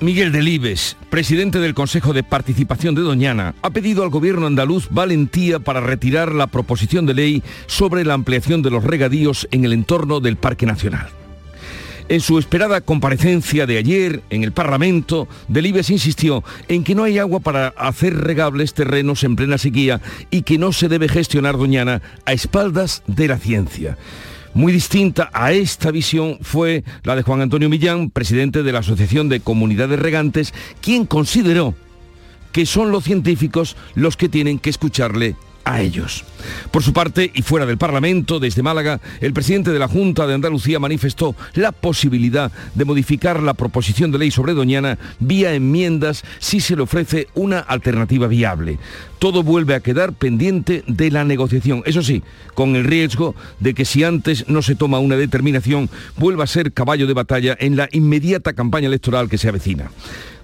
Miguel Delibes, presidente del Consejo de Participación de Doñana, ha pedido al gobierno andaluz valentía para retirar la proposición de ley sobre la ampliación de los regadíos en el entorno del Parque Nacional. En su esperada comparecencia de ayer en el Parlamento, Delibes insistió en que no hay agua para hacer regables terrenos en plena sequía y que no se debe gestionar Doñana a espaldas de la ciencia. Muy distinta a esta visión fue la de Juan Antonio Millán, presidente de la Asociación de Comunidades Regantes, quien consideró que son los científicos los que tienen que escucharle a ellos. Por su parte, y fuera del Parlamento, desde Málaga, el presidente de la Junta de Andalucía manifestó la posibilidad de modificar la proposición de ley sobre Doñana vía enmiendas si se le ofrece una alternativa viable. Todo vuelve a quedar pendiente de la negociación, eso sí, con el riesgo de que si antes no se toma una determinación, vuelva a ser caballo de batalla en la inmediata campaña electoral que se avecina.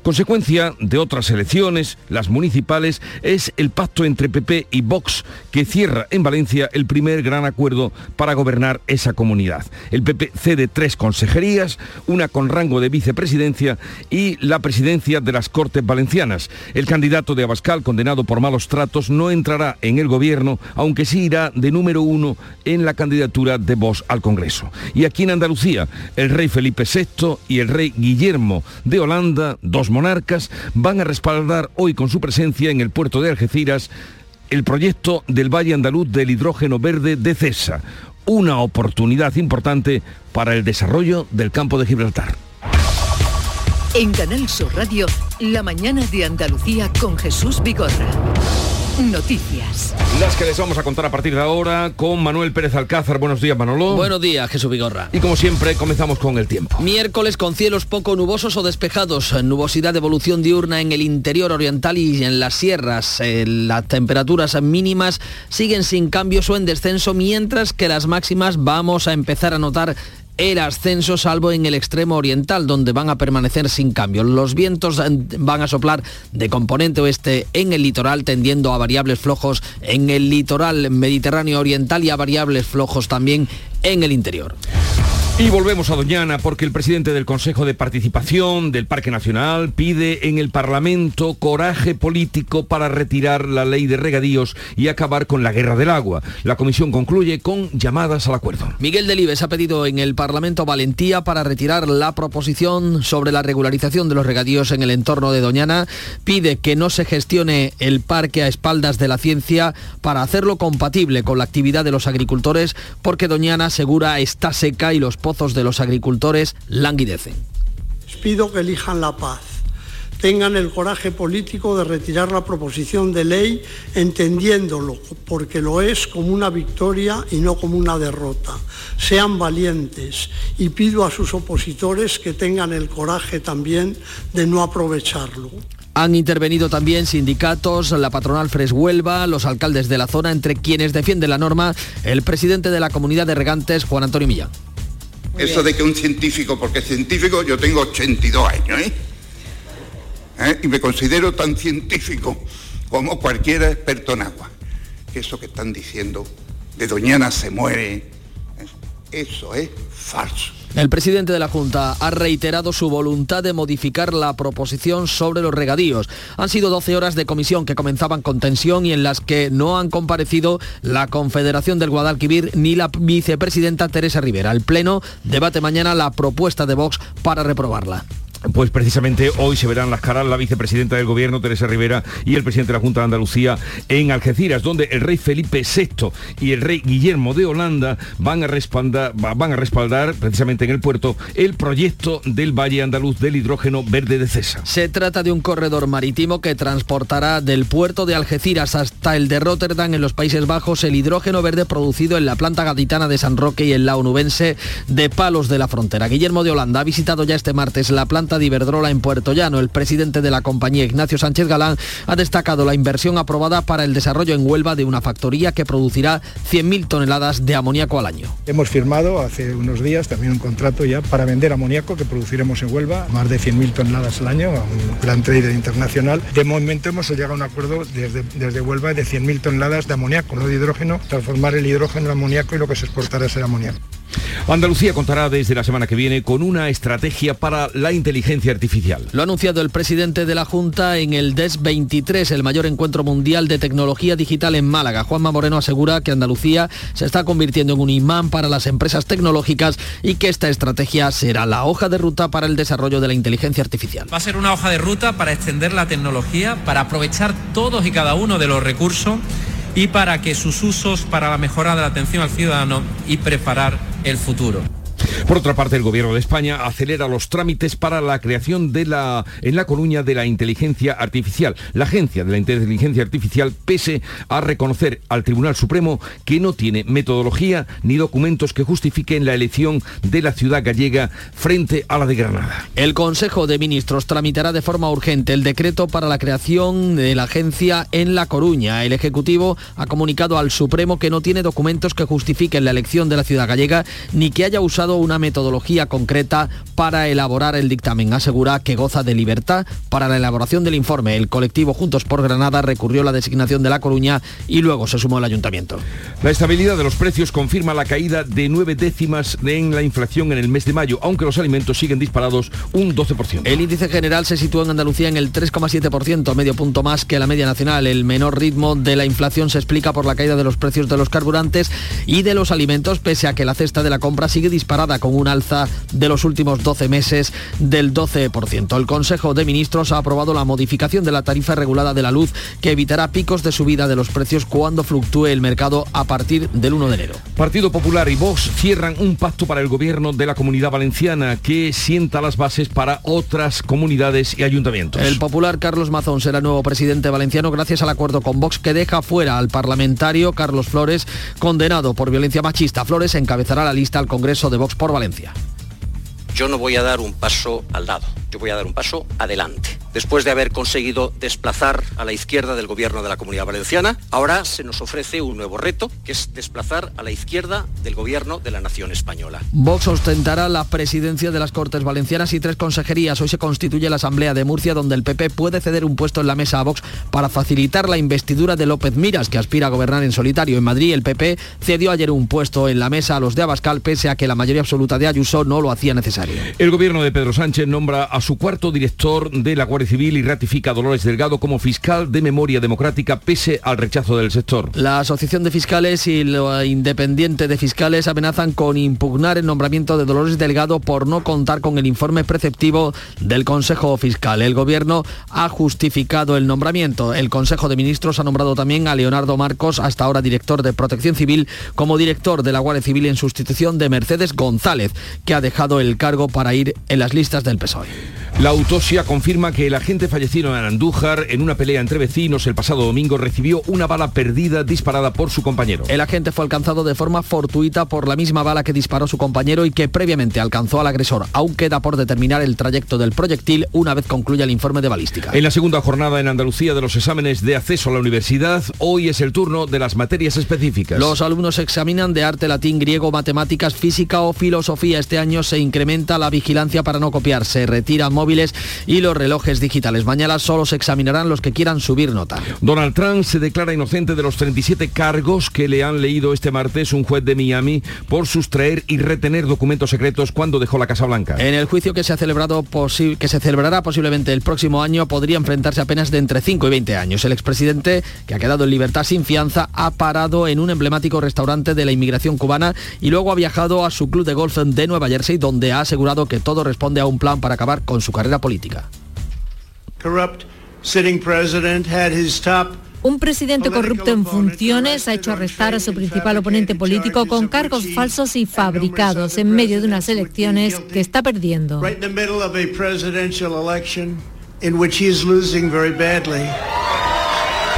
Consecuencia de otras elecciones, las municipales, es el pacto entre PP y Vox que cierra en Valencia el primer gran acuerdo para gobernar esa comunidad. El PP cede tres consejerías, una con rango de vicepresidencia y la presidencia de las Cortes Valencianas. El candidato de Abascal, condenado por malos tratos, no entrará en el gobierno, aunque sí irá de número uno en la candidatura de Vox al Congreso. Y aquí en Andalucía, el rey Felipe VI y el rey Guillermo de Holanda, dos monarcas van a respaldar hoy con su presencia en el puerto de Algeciras el proyecto del Valle Andaluz del hidrógeno verde de CESA, una oportunidad importante para el desarrollo del campo de Gibraltar. En Canal Sur Radio, La mañana de Andalucía con Jesús Vigorra. Noticias. Las que les vamos a contar a partir de ahora con Manuel Pérez Alcázar. Buenos días, Manolo. Buenos días, Jesús Vigorra. Y como siempre, comenzamos con el tiempo. Miércoles con cielos poco nubosos o despejados, nubosidad de evolución diurna en el interior oriental y en las sierras. Eh, las temperaturas mínimas siguen sin cambios o en descenso, mientras que las máximas vamos a empezar a notar el ascenso salvo en el extremo oriental donde van a permanecer sin cambio. Los vientos van a soplar de componente oeste en el litoral tendiendo a variables flojos en el litoral mediterráneo oriental y a variables flojos también en el interior. Y volvemos a Doñana porque el presidente del Consejo de Participación del Parque Nacional pide en el Parlamento coraje político para retirar la ley de regadíos y acabar con la guerra del agua. La comisión concluye con llamadas al acuerdo. Miguel Delibes ha pedido en el Parlamento valentía para retirar la proposición sobre la regularización de los regadíos en el entorno de Doñana. Pide que no se gestione el parque a espaldas de la ciencia para hacerlo compatible con la actividad de los agricultores porque Doñana asegura está seca y los pozos de los agricultores languidecen. Les pido que elijan la paz, tengan el coraje político de retirar la proposición de ley entendiéndolo, porque lo es como una victoria y no como una derrota. Sean valientes y pido a sus opositores que tengan el coraje también de no aprovecharlo. Han intervenido también sindicatos, la patronal Fres Huelva, los alcaldes de la zona, entre quienes defiende la norma el presidente de la comunidad de regantes, Juan Antonio Millán. Eso de que un científico, porque científico yo tengo 82 años, ¿eh? ¿Eh? Y me considero tan científico como cualquier experto en agua. Eso que están diciendo de Doñana se muere, ¿eh? eso es falso. El presidente de la Junta ha reiterado su voluntad de modificar la proposición sobre los regadíos. Han sido 12 horas de comisión que comenzaban con tensión y en las que no han comparecido la Confederación del Guadalquivir ni la vicepresidenta Teresa Rivera. El Pleno debate mañana la propuesta de Vox para reprobarla. Pues precisamente hoy se verán las caras la vicepresidenta del Gobierno, Teresa Rivera, y el presidente de la Junta de Andalucía en Algeciras, donde el rey Felipe VI y el rey Guillermo de Holanda van a respaldar, van a respaldar precisamente en el puerto el proyecto del Valle Andaluz del hidrógeno verde de Cesa. Se trata de un corredor marítimo que transportará del puerto de Algeciras hasta el de Rotterdam en los Países Bajos el hidrógeno verde producido en la planta gaditana de San Roque y en la onubense de Palos de la Frontera. Guillermo de Holanda ha visitado ya este martes la planta de Iberdrola en Puerto Llano. El presidente de la compañía, Ignacio Sánchez Galán, ha destacado la inversión aprobada para el desarrollo en Huelva de una factoría que producirá 100.000 toneladas de amoníaco al año. Hemos firmado hace unos días también un contrato ya para vender amoníaco que produciremos en Huelva, más de 100.000 toneladas al año, a un gran trader internacional. De momento hemos llegado a un acuerdo desde, desde Huelva de 100.000 toneladas de amoníaco, no de hidrógeno, transformar el hidrógeno en amoníaco y lo que se exportará será amoníaco. Andalucía contará desde la semana que viene con una estrategia para la inteligencia artificial. Lo ha anunciado el presidente de la Junta en el DES 23, el mayor encuentro mundial de tecnología digital en Málaga. Juanma Moreno asegura que Andalucía se está convirtiendo en un imán para las empresas tecnológicas y que esta estrategia será la hoja de ruta para el desarrollo de la inteligencia artificial. Va a ser una hoja de ruta para extender la tecnología, para aprovechar todos y cada uno de los recursos y para que sus usos para la mejora de la atención al ciudadano y preparar el futuro. Por otra parte, el Gobierno de España acelera los trámites para la creación de la, en La Coruña de la inteligencia artificial. La Agencia de la Inteligencia Artificial, pese a reconocer al Tribunal Supremo que no tiene metodología ni documentos que justifiquen la elección de la ciudad gallega frente a la de Granada. El Consejo de Ministros tramitará de forma urgente el decreto para la creación de la agencia en La Coruña. El Ejecutivo ha comunicado al Supremo que no tiene documentos que justifiquen la elección de la ciudad gallega ni que haya usado una metodología concreta para elaborar el dictamen. Asegura que goza de libertad para la elaboración del informe. El colectivo Juntos por Granada recurrió la designación de La Coruña y luego se sumó el ayuntamiento. La estabilidad de los precios confirma la caída de nueve décimas en la inflación en el mes de mayo, aunque los alimentos siguen disparados un 12%. El índice general se sitúa en Andalucía en el 3,7%, medio punto más que la media nacional. El menor ritmo de la inflación se explica por la caída de los precios de los carburantes y de los alimentos, pese a que la cesta de la compra sigue disparada con un alza de los últimos 12 meses del 12%. El Consejo de Ministros ha aprobado la modificación de la tarifa regulada de la luz que evitará picos de subida de los precios cuando fluctúe el mercado a partir del 1 de enero. Partido Popular y Vox cierran un pacto para el gobierno de la Comunidad Valenciana que sienta las bases para otras comunidades y ayuntamientos. El popular Carlos Mazón será nuevo presidente valenciano gracias al acuerdo con Vox que deja fuera al parlamentario Carlos Flores, condenado por violencia machista. Flores encabezará la lista al Congreso de Vox por Valencia. Yo no voy a dar un paso al lado, yo voy a dar un paso adelante. Después de haber conseguido desplazar a la izquierda del gobierno de la Comunidad Valenciana, ahora se nos ofrece un nuevo reto, que es desplazar a la izquierda del gobierno de la nación española. Vox ostentará la presidencia de las Cortes Valencianas y tres consejerías. Hoy se constituye la Asamblea de Murcia, donde el PP puede ceder un puesto en la mesa a Vox para facilitar la investidura de López Miras, que aspira a gobernar en solitario. En Madrid, el PP cedió ayer un puesto en la mesa a los de Abascal, pese a que la mayoría absoluta de Ayuso no lo hacía necesario. El gobierno de Pedro Sánchez nombra a su cuarto director de la Guardia Civil y ratifica a Dolores Delgado como fiscal de memoria democrática pese al rechazo del sector. La Asociación de Fiscales y la Independiente de Fiscales amenazan con impugnar el nombramiento de Dolores Delgado por no contar con el informe preceptivo del Consejo Fiscal. El Gobierno ha justificado el nombramiento. El Consejo de Ministros ha nombrado también a Leonardo Marcos, hasta ahora director de Protección Civil, como director de la Guardia Civil en sustitución de Mercedes González, que ha dejado el cargo para ir en las listas del PSOE. La autopsia confirma que el agente fallecido en Andújar en una pelea entre vecinos el pasado domingo recibió una bala perdida disparada por su compañero. El agente fue alcanzado de forma fortuita por la misma bala que disparó su compañero y que previamente alcanzó al agresor. Aún queda por determinar el trayecto del proyectil una vez concluya el informe de balística. En la segunda jornada en Andalucía de los exámenes de acceso a la universidad, hoy es el turno de las materias específicas. Los alumnos examinan de arte, latín, griego, matemáticas, física o filosofía. Este año se incrementa la vigilancia para no copiar. Se retiran móviles y los relojes digitales. Mañana solo se examinarán los que quieran subir nota. Donald Trump se declara inocente de los 37 cargos que le han leído este martes un juez de Miami por sustraer y retener documentos secretos cuando dejó la Casa Blanca. En el juicio que se ha celebrado que se celebrará posiblemente el próximo año podría enfrentarse apenas de entre 5 y 20 años. El expresidente, que ha quedado en libertad sin fianza, ha parado en un emblemático restaurante de la inmigración cubana y luego ha viajado a su club de golf de Nueva Jersey donde ha asegurado que todo responde a un plan para acabar con su carrera política. Un presidente corrupto en funciones ha hecho arrestar a su principal oponente político con cargos falsos y fabricados en medio de unas elecciones que está perdiendo.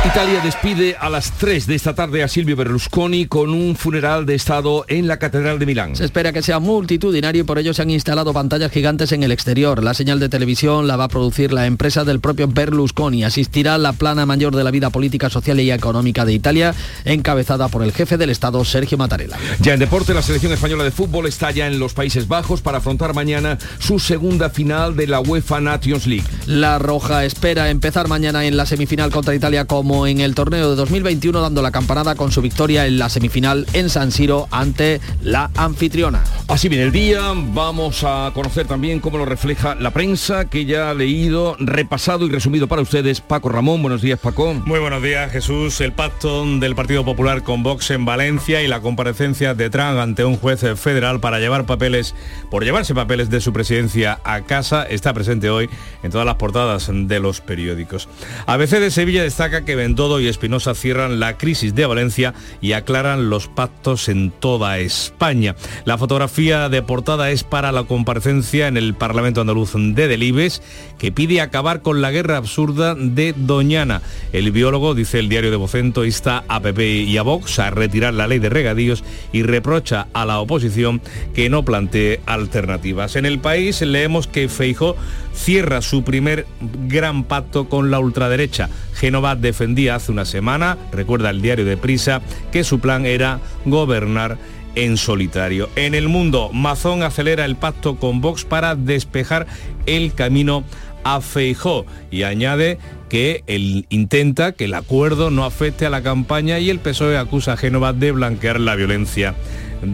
Italia despide a las 3 de esta tarde a Silvio Berlusconi con un funeral de Estado en la Catedral de Milán. Se espera que sea multitudinario y por ello se han instalado pantallas gigantes en el exterior. La señal de televisión la va a producir la empresa del propio Berlusconi. Asistirá la plana mayor de la vida política, social y económica de Italia, encabezada por el jefe del Estado, Sergio Mattarella. Ya en deporte, la selección española de fútbol está ya en los Países Bajos para afrontar mañana su segunda final de la UEFA Nations League. La Roja espera empezar mañana en la semifinal contra Italia como en el torneo de 2021 dando la campanada con su victoria en la semifinal en San Siro ante la anfitriona. Así viene el día, vamos a conocer también cómo lo refleja la prensa que ya ha leído, repasado y resumido para ustedes Paco Ramón. Buenos días Paco. Muy buenos días Jesús. El pacto del Partido Popular con Vox en Valencia y la comparecencia de Trump ante un juez federal para llevar papeles, por llevarse papeles de su presidencia a casa, está presente hoy en todas las portadas de los periódicos. ABC de Sevilla destaca que todo y Espinosa cierran la crisis de Valencia y aclaran los pactos en toda España. La fotografía de portada es para la comparecencia en el Parlamento andaluz de Delibes, que pide acabar con la guerra absurda de Doñana. El biólogo, dice el diario de Vocento, insta a PP y a Vox a retirar la ley de regadíos y reprocha a la oposición que no plantee alternativas. En el país leemos que Feijo cierra su primer gran pacto con la ultraderecha. Génova defendía hace una semana, recuerda el diario de Prisa, que su plan era gobernar en solitario. En el mundo, Mazón acelera el pacto con Vox para despejar el camino a Feijó y añade que él intenta que el acuerdo no afecte a la campaña y el PSOE acusa a Génova de blanquear la violencia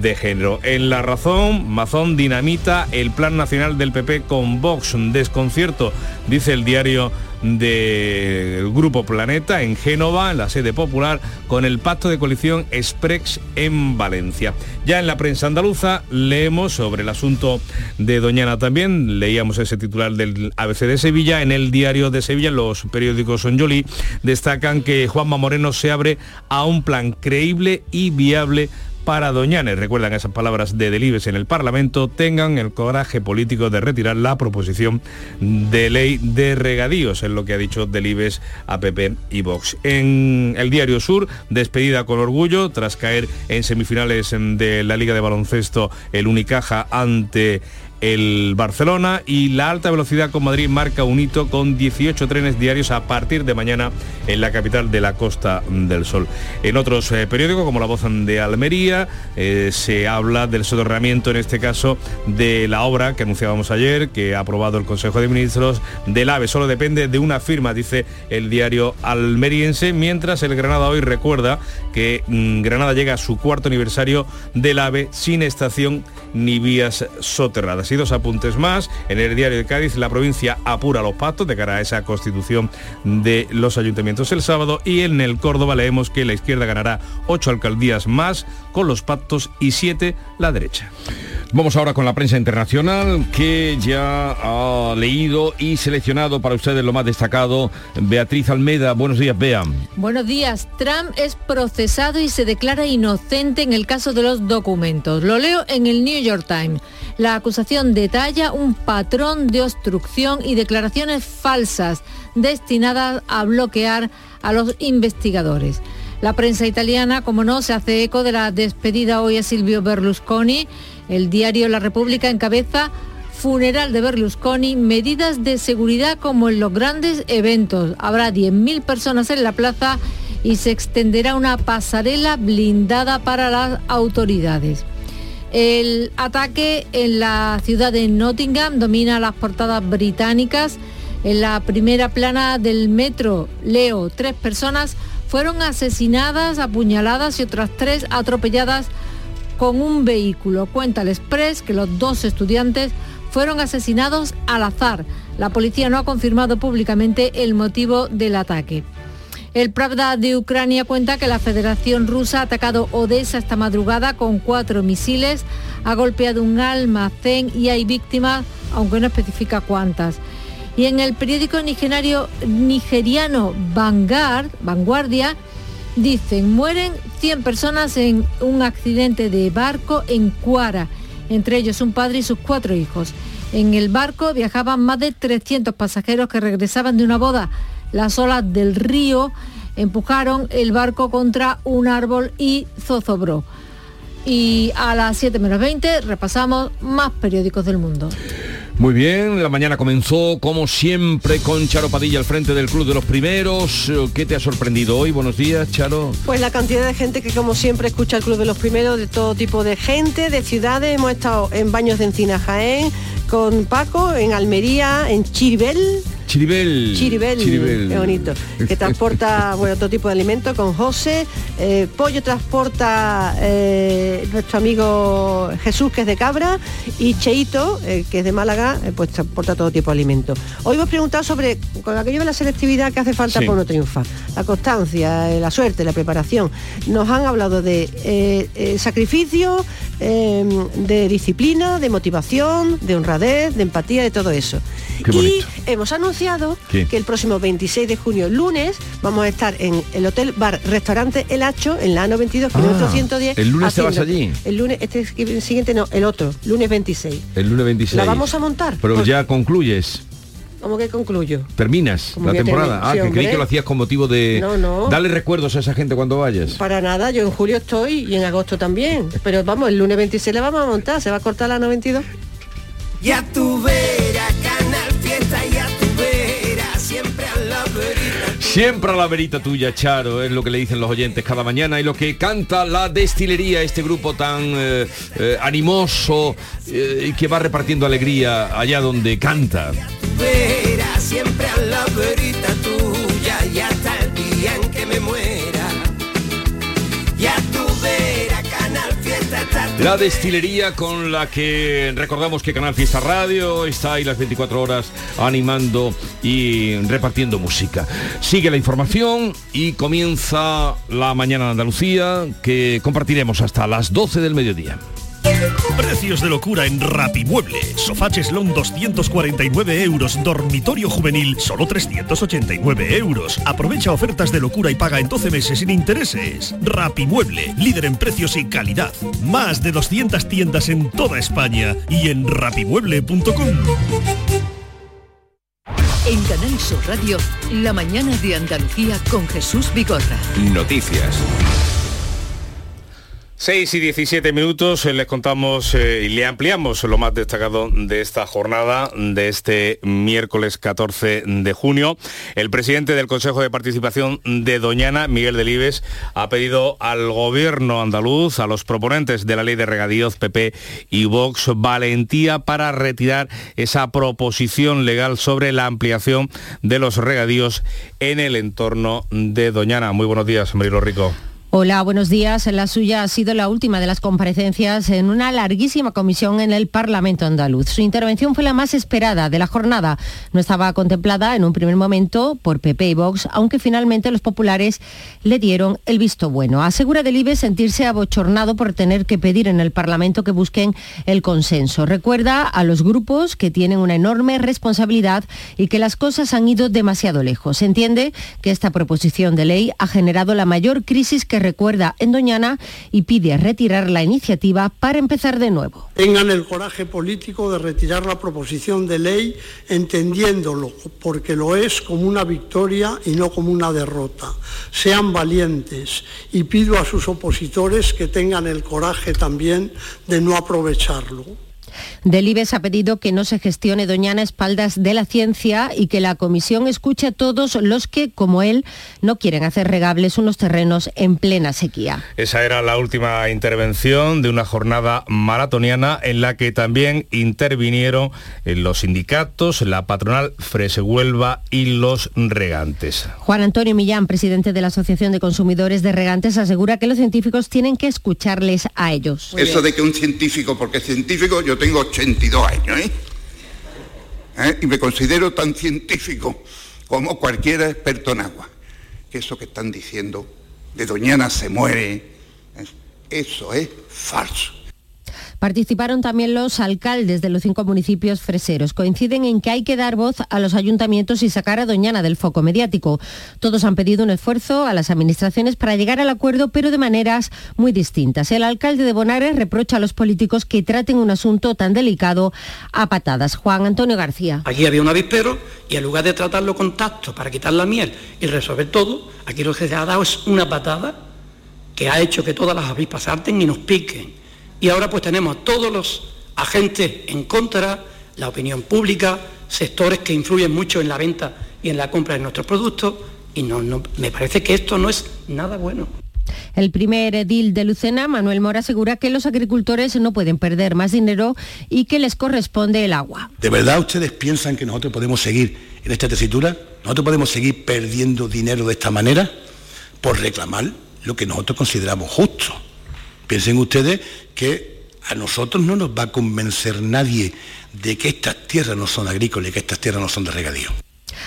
de género. En La Razón, Mazón dinamita el Plan Nacional del PP con Vox. Desconcierto, dice el diario del Grupo Planeta en Génova, en la sede popular, con el pacto de coalición Exprex en Valencia. Ya en la prensa andaluza leemos sobre el asunto de Doñana también, leíamos ese titular del ABC de Sevilla, en el diario de Sevilla, los periódicos Sonjoli destacan que Juanma Moreno se abre a un plan creíble y viable para Doñanes. Recuerdan esas palabras de Delibes en el Parlamento, tengan el coraje político de retirar la proposición de ley de regadíos, es lo que ha dicho Delibes a PP y Vox. En el Diario Sur, despedida con orgullo tras caer en semifinales de la Liga de Baloncesto el Unicaja ante el Barcelona y la alta velocidad con Madrid marca un hito con 18 trenes diarios a partir de mañana en la capital de la Costa del Sol. En otros eh, periódicos como La Voz de Almería eh, se habla del soterramiento en este caso de la obra que anunciábamos ayer, que ha aprobado el Consejo de Ministros del AVE. Solo depende de una firma, dice el diario almeriense, mientras el Granada hoy recuerda que mm, Granada llega a su cuarto aniversario del AVE sin estación ni vías soterradas. Y dos apuntes más. En el diario de Cádiz, la provincia apura los pactos de cara a esa constitución de los ayuntamientos el sábado. Y en el Córdoba leemos que la izquierda ganará ocho alcaldías más con los pactos y siete la derecha. Vamos ahora con la prensa internacional que ya ha leído y seleccionado para ustedes lo más destacado. Beatriz Almeda, buenos días, Bea. Buenos días. Trump es procesado y se declara inocente en el caso de los documentos. Lo leo en el New York Times. La acusación detalla un patrón de obstrucción y declaraciones falsas destinadas a bloquear a los investigadores. La prensa italiana, como no, se hace eco de la despedida hoy a Silvio Berlusconi el diario La República encabeza funeral de Berlusconi, medidas de seguridad como en los grandes eventos. Habrá 10.000 personas en la plaza y se extenderá una pasarela blindada para las autoridades. El ataque en la ciudad de Nottingham domina las portadas británicas. En la primera plana del metro, leo, tres personas fueron asesinadas, apuñaladas y otras tres atropelladas con un vehículo. Cuenta el Express que los dos estudiantes fueron asesinados al azar. La policía no ha confirmado públicamente el motivo del ataque. El Pravda de Ucrania cuenta que la Federación Rusa ha atacado Odessa esta madrugada con cuatro misiles, ha golpeado un almacén y hay víctimas, aunque no especifica cuántas. Y en el periódico nigeriano, Vanguard, Vanguardia, Dicen, mueren 100 personas en un accidente de barco en Cuara, entre ellos un padre y sus cuatro hijos. En el barco viajaban más de 300 pasajeros que regresaban de una boda. Las olas del río empujaron el barco contra un árbol y zozobró. Y a las 7 menos 20 repasamos más periódicos del mundo. Muy bien, la mañana comenzó como siempre con Charo Padilla al frente del Club de los Primeros. ¿Qué te ha sorprendido hoy? Buenos días, Charo. Pues la cantidad de gente que como siempre escucha el Club de los Primeros, de todo tipo de gente, de ciudades. Hemos estado en Baños de Encina Jaén, con Paco, en Almería, en Chiribel, Chiribel. Chiribel, qué bonito. Que transporta bueno, todo tipo de alimentos con José. Eh, pollo transporta eh, nuestro amigo Jesús, que es de Cabra. Y Cheito, eh, que es de Málaga, pues transporta todo tipo de alimentos. Hoy hemos preguntado sobre, con aquello de la selectividad que hace falta por no triunfar. La constancia, la suerte, la preparación. Nos han hablado de sacrificio, de disciplina, de motivación, de honradez, de empatía, de todo eso. y hemos anunciado que el próximo 26 de junio, lunes, vamos a estar en el Hotel Bar Restaurante El Hacho, en la A92, kilómetro 110. ¿El lunes te vas allí? El lunes, este siguiente no, el otro, lunes 26. El lunes 26. La vamos a montar. Pero ya concluyes. ¿Cómo que concluyo? ¿Terminas la temporada? ah, que creí que lo hacías con motivo de... No, no. Darle recuerdos a esa gente cuando vayas. Para nada, yo en julio estoy y en agosto también. Pero vamos, el lunes 26 le vamos a montar, se va a cortar la 92. Ya tu Siempre a la verita tuya, Charo, es lo que le dicen los oyentes cada mañana y lo que canta la destilería, este grupo tan eh, eh, animoso eh, y que va repartiendo alegría allá donde canta. La destilería con la que recordamos que Canal Fiesta Radio está ahí las 24 horas animando y repartiendo música. Sigue la información y comienza la mañana en Andalucía que compartiremos hasta las 12 del mediodía. Precios de locura en Rapimueble. Sofá Cheslón 249 euros. Dormitorio juvenil solo 389 euros. Aprovecha ofertas de locura y paga en 12 meses sin intereses. Rapimueble, líder en precios y calidad. Más de 200 tiendas en toda España y en rapimueble.com. En Canal Sur Radio, la mañana de Andalucía con Jesús Bigorra. Noticias. 6 y 17 minutos eh, les contamos eh, y le ampliamos lo más destacado de esta jornada de este miércoles 14 de junio. El presidente del Consejo de Participación de Doñana, Miguel Delibes, ha pedido al gobierno andaluz, a los proponentes de la ley de regadíos PP y Vox, valentía para retirar esa proposición legal sobre la ampliación de los regadíos en el entorno de Doñana. Muy buenos días, Marilo Rico. Hola, buenos días. La suya ha sido la última de las comparecencias en una larguísima comisión en el Parlamento andaluz. Su intervención fue la más esperada de la jornada. No estaba contemplada en un primer momento por PP y Vox, aunque finalmente los populares le dieron el visto bueno. Asegura Delibes sentirse abochornado por tener que pedir en el Parlamento que busquen el consenso. Recuerda a los grupos que tienen una enorme responsabilidad y que las cosas han ido demasiado lejos. Se entiende que esta proposición de ley ha generado la mayor crisis que recuerda en Doñana y pide retirar la iniciativa para empezar de nuevo. Tengan el coraje político de retirar la proposición de ley entendiéndolo, porque lo es como una victoria y no como una derrota. Sean valientes y pido a sus opositores que tengan el coraje también de no aprovecharlo. Delibes ha pedido que no se gestione Doñana a espaldas de la ciencia y que la comisión escuche a todos los que, como él, no quieren hacer regables unos terrenos en plena sequía. Esa era la última intervención de una jornada maratoniana en la que también intervinieron eh, los sindicatos, la patronal Fresehuelva y los regantes. Juan Antonio Millán, presidente de la Asociación de Consumidores de Regantes, asegura que los científicos tienen que escucharles a ellos. Eso de que un científico, porque científico yo tengo 82 años, ¿eh? ¿eh? Y me considero tan científico como cualquier experto en agua. Que eso que están diciendo de Doñana se muere, eso es falso. Participaron también los alcaldes de los cinco municipios freseros. Coinciden en que hay que dar voz a los ayuntamientos y sacar a Doñana del foco mediático. Todos han pedido un esfuerzo a las administraciones para llegar al acuerdo, pero de maneras muy distintas. El alcalde de Bonares reprocha a los políticos que traten un asunto tan delicado a patadas. Juan Antonio García. Aquí había un avispero y en lugar de tratarlo con tacto para quitar la miel y resolver todo, aquí lo que se ha dado es una patada que ha hecho que todas las avispas salten y nos piquen. Y ahora pues tenemos a todos los agentes en contra, la opinión pública, sectores que influyen mucho en la venta y en la compra de nuestros productos y no, no, me parece que esto no es nada bueno. El primer edil de Lucena, Manuel Mora, asegura que los agricultores no pueden perder más dinero y que les corresponde el agua. ¿De verdad ustedes piensan que nosotros podemos seguir en esta tesitura? ¿Nosotros podemos seguir perdiendo dinero de esta manera por reclamar lo que nosotros consideramos justo? Piensen ustedes que a nosotros no nos va a convencer nadie de que estas tierras no son agrícolas y que estas tierras no son de regadío.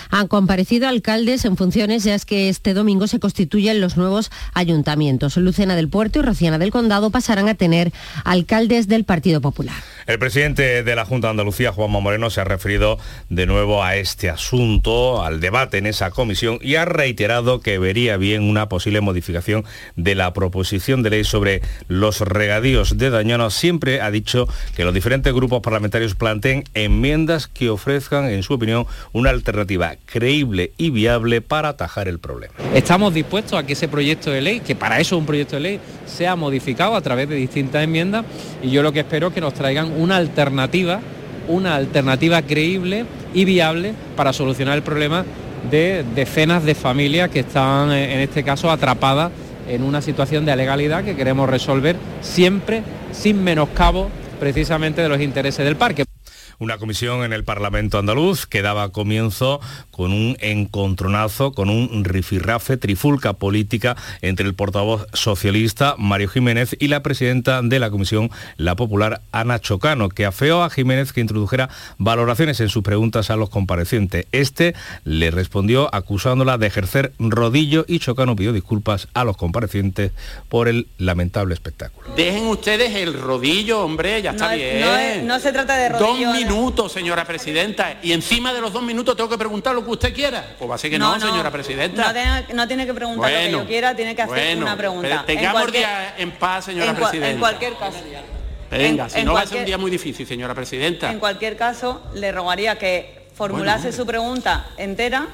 Han comparecido alcaldes en funciones ya es que este domingo se constituyen los nuevos ayuntamientos. Lucena del Puerto y Rociana del Condado pasarán a tener alcaldes del Partido Popular. El presidente de la Junta de Andalucía, Juanma Moreno, se ha referido de nuevo a este asunto, al debate en esa comisión y ha reiterado que vería bien una posible modificación de la proposición de ley sobre los regadíos de Dañano. Siempre ha dicho que los diferentes grupos parlamentarios planteen enmiendas que ofrezcan, en su opinión, una alternativa creíble y viable para atajar el problema. Estamos dispuestos a que ese proyecto de ley, que para eso es un proyecto de ley, sea modificado a través de distintas enmiendas y yo lo que espero es que nos traigan una alternativa, una alternativa creíble y viable para solucionar el problema de decenas de familias que están en este caso atrapadas en una situación de legalidad que queremos resolver siempre sin menoscabo precisamente de los intereses del parque. Una comisión en el Parlamento andaluz que daba comienzo con un encontronazo, con un rifirrafe, trifulca política entre el portavoz socialista Mario Jiménez y la presidenta de la comisión, la popular Ana Chocano, que afeó a Jiménez que introdujera valoraciones en sus preguntas a los comparecientes. Este le respondió acusándola de ejercer rodillo y Chocano pidió disculpas a los comparecientes por el lamentable espectáculo. Dejen ustedes el rodillo, hombre, ya está no, bien. No, se trata de rodillo. Minutos, señora presidenta. Y encima de los dos minutos tengo que preguntar lo que usted quiera. Pues va a ser que no, no señora presidenta. No, tiene, no, tiene que preguntar bueno, lo que yo quiera, tiene que hacer bueno, una pregunta. Tengamos en día en paz, señora en, presidenta. En cualquier caso. Venga, en, si no va a ser un día muy difícil, señora presidenta. En cualquier caso, le rogaría que formulase bueno, su pregunta entera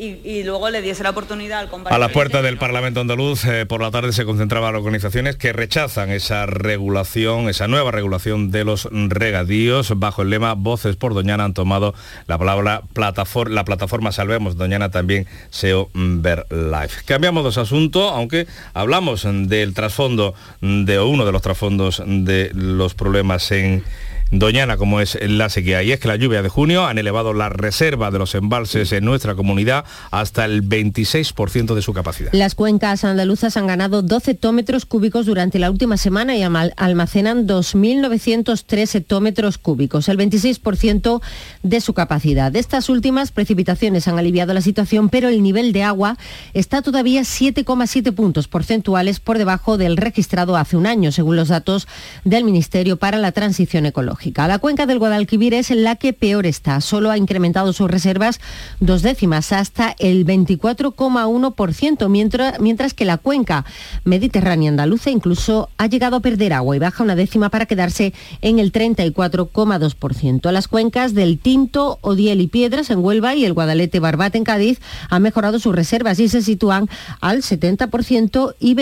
y, y, luego le diese la oportunidad al compañero. A la puerta del Parlamento andaluz, eh, por la tarde se concentraban organizaciones que rechazan esa regulación, esa nueva regulación de los regadíos. Bajo el lema Voces por Doñana han tomado la palabra plataforma, la plataforma Salvemos Doñana también SEO Life. Cambiamos de asunto, aunque hablamos del trasfondo de uno de los trasfondos de los problemas en Doñana, como es la sequía. Y es que la lluvia de junio han elevado la reserva de los embalses en nuestra comunidad hasta el 26% de su capacidad. Las cuencas andaluzas han ganado 12 hectómetros cúbicos durante la última semana y almacenan 2.903 hectómetros cúbicos, el 26% de su capacidad. Estas últimas precipitaciones han aliviado la situación, pero el nivel de agua está todavía 7,7 puntos porcentuales por debajo del registrado hace un año, según los datos del Ministerio para la Transición Ecológica. La cuenca del Guadalquivir es la que peor está. Solo ha incrementado sus reservas dos décimas hasta el 24,1%, mientras, mientras que la cuenca mediterránea andaluza incluso ha llegado a perder agua y baja una décima para quedarse en el 34,2%. Las cuencas del Tinto, Odiel y Piedras en Huelva y el Guadalete Barbate en Cádiz han mejorado sus reservas y se sitúan al 70% y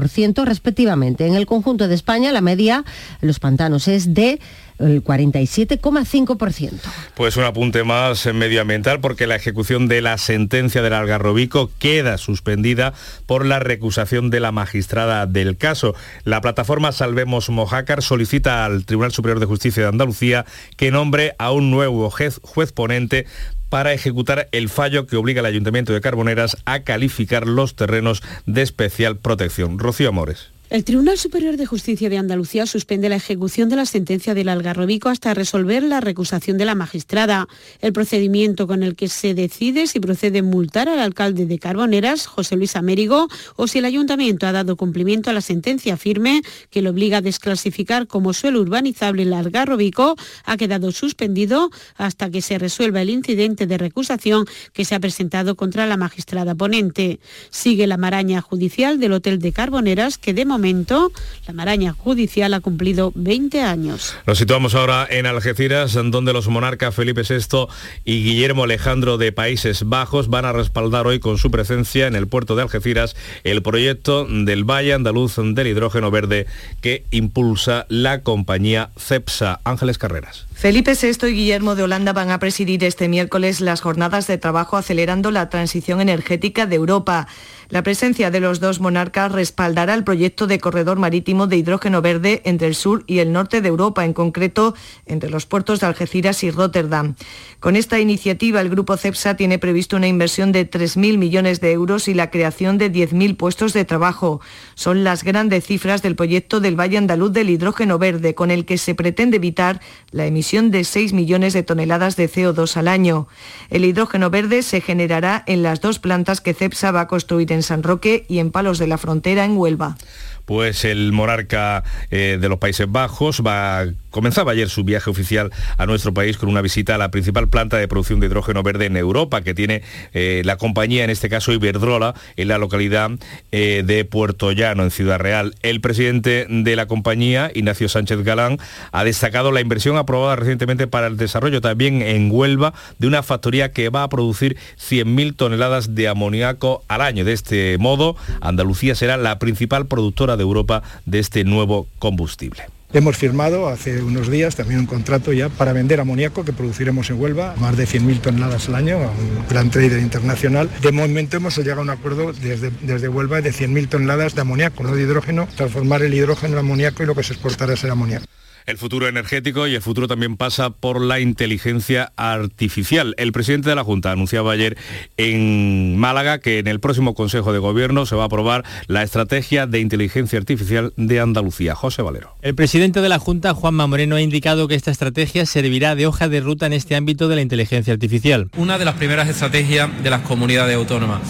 24,% respectivamente. En el conjunto de España la media, los pantanos es de el 47,5%. Pues un apunte más medioambiental porque la ejecución de la sentencia del Algarrobico queda suspendida por la recusación de la magistrada del caso. La plataforma Salvemos Mojácar solicita al Tribunal Superior de Justicia de Andalucía que nombre a un nuevo juez, juez ponente para ejecutar el fallo que obliga al Ayuntamiento de Carboneras a calificar los terrenos de especial protección. Rocío Amores. El Tribunal Superior de Justicia de Andalucía suspende la ejecución de la sentencia del Algarrobico hasta resolver la recusación de la magistrada. El procedimiento con el que se decide si procede multar al alcalde de Carboneras, José Luis Amérigo, o si el ayuntamiento ha dado cumplimiento a la sentencia firme que le obliga a desclasificar como suelo urbanizable el Algarrobico, ha quedado suspendido hasta que se resuelva el incidente de recusación que se ha presentado contra la magistrada ponente. Sigue la maraña judicial del Hotel de Carboneras que de momento la maraña judicial ha cumplido 20 años. Nos situamos ahora en Algeciras, donde los monarcas Felipe VI y Guillermo Alejandro de Países Bajos van a respaldar hoy con su presencia en el puerto de Algeciras el proyecto del Valle Andaluz del Hidrógeno Verde que impulsa la compañía CEPSA. Ángeles Carreras. Felipe VI y Guillermo de Holanda van a presidir este miércoles las jornadas de trabajo acelerando la transición energética de Europa. La presencia de los dos monarcas respaldará el proyecto de corredor marítimo de hidrógeno verde entre el sur y el norte de Europa, en concreto entre los puertos de Algeciras y Rotterdam. Con esta iniciativa, el grupo CEPSA tiene previsto una inversión de 3.000 millones de euros y la creación de 10.000 puestos de trabajo. Son las grandes cifras del proyecto del Valle Andaluz del Hidrógeno Verde, con el que se pretende evitar la emisión de 6 millones de toneladas de CO2 al año. El hidrógeno verde se generará en las dos plantas que CEPSA va a construir en San Roque y en Palos de la Frontera, en Huelva pues el monarca eh, de los Países Bajos va, comenzaba ayer su viaje oficial a nuestro país con una visita a la principal planta de producción de hidrógeno verde en Europa, que tiene eh, la compañía, en este caso Iberdrola, en la localidad eh, de Puerto Llano, en Ciudad Real. El presidente de la compañía, Ignacio Sánchez Galán, ha destacado la inversión aprobada recientemente para el desarrollo también en Huelva de una factoría que va a producir 100.000 toneladas de amoníaco al año. De este modo, Andalucía será la principal productora de Europa de este nuevo combustible. Hemos firmado hace unos días también un contrato ya para vender amoníaco que produciremos en Huelva, más de 100.000 toneladas al año, a un gran trader internacional. De momento hemos llegado a un acuerdo desde, desde Huelva de 100.000 toneladas de amoníaco, no de hidrógeno, transformar el hidrógeno en amoníaco y lo que se exportará será amoníaco el futuro energético y el futuro también pasa por la inteligencia artificial. El presidente de la Junta anunciaba ayer en Málaga que en el próximo Consejo de Gobierno se va a aprobar la estrategia de inteligencia artificial de Andalucía. José Valero. El presidente de la Junta, Juanma Moreno, ha indicado que esta estrategia servirá de hoja de ruta en este ámbito de la inteligencia artificial. Una de las primeras estrategias de las comunidades autónomas.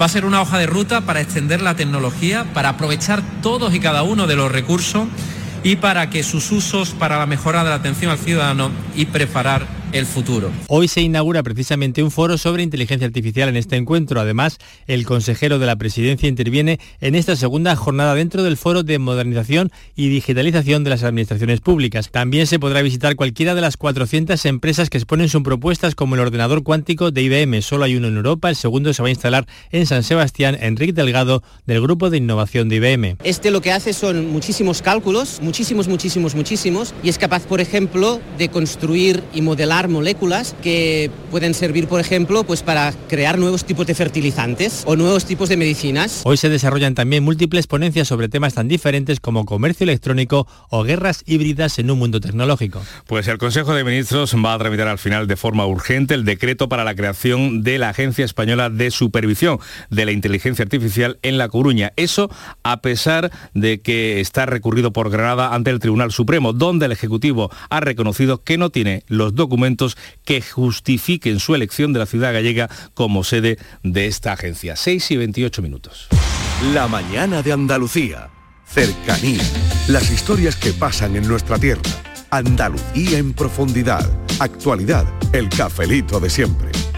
Va a ser una hoja de ruta para extender la tecnología, para aprovechar todos y cada uno de los recursos y para que sus usos para la mejora de la atención al ciudadano y preparar el futuro. Hoy se inaugura precisamente un foro sobre inteligencia artificial en este encuentro. Además, el consejero de la presidencia interviene en esta segunda jornada dentro del foro de modernización y digitalización de las administraciones públicas. También se podrá visitar cualquiera de las 400 empresas que exponen sus propuestas como el ordenador cuántico de IBM. Solo hay uno en Europa, el segundo se va a instalar en San Sebastián. Enrique Delgado, del Grupo de Innovación de IBM. Este lo que hace son muchísimos cálculos, muchísimos, muchísimos, muchísimos, y es capaz, por ejemplo, de construir y modelar moléculas que pueden servir, por ejemplo, pues para crear nuevos tipos de fertilizantes o nuevos tipos de medicinas. Hoy se desarrollan también múltiples ponencias sobre temas tan diferentes como comercio electrónico o guerras híbridas en un mundo tecnológico. Pues el Consejo de Ministros va a tramitar al final de forma urgente el decreto para la creación de la Agencia Española de Supervisión de la Inteligencia Artificial en La Coruña. Eso a pesar de que está recurrido por Granada ante el Tribunal Supremo, donde el Ejecutivo ha reconocido que no tiene los documentos que justifiquen su elección de la ciudad gallega como sede de esta agencia. 6 y 28 minutos. La mañana de Andalucía. Cercanía. Las historias que pasan en nuestra tierra. Andalucía en profundidad. Actualidad. El cafelito de siempre.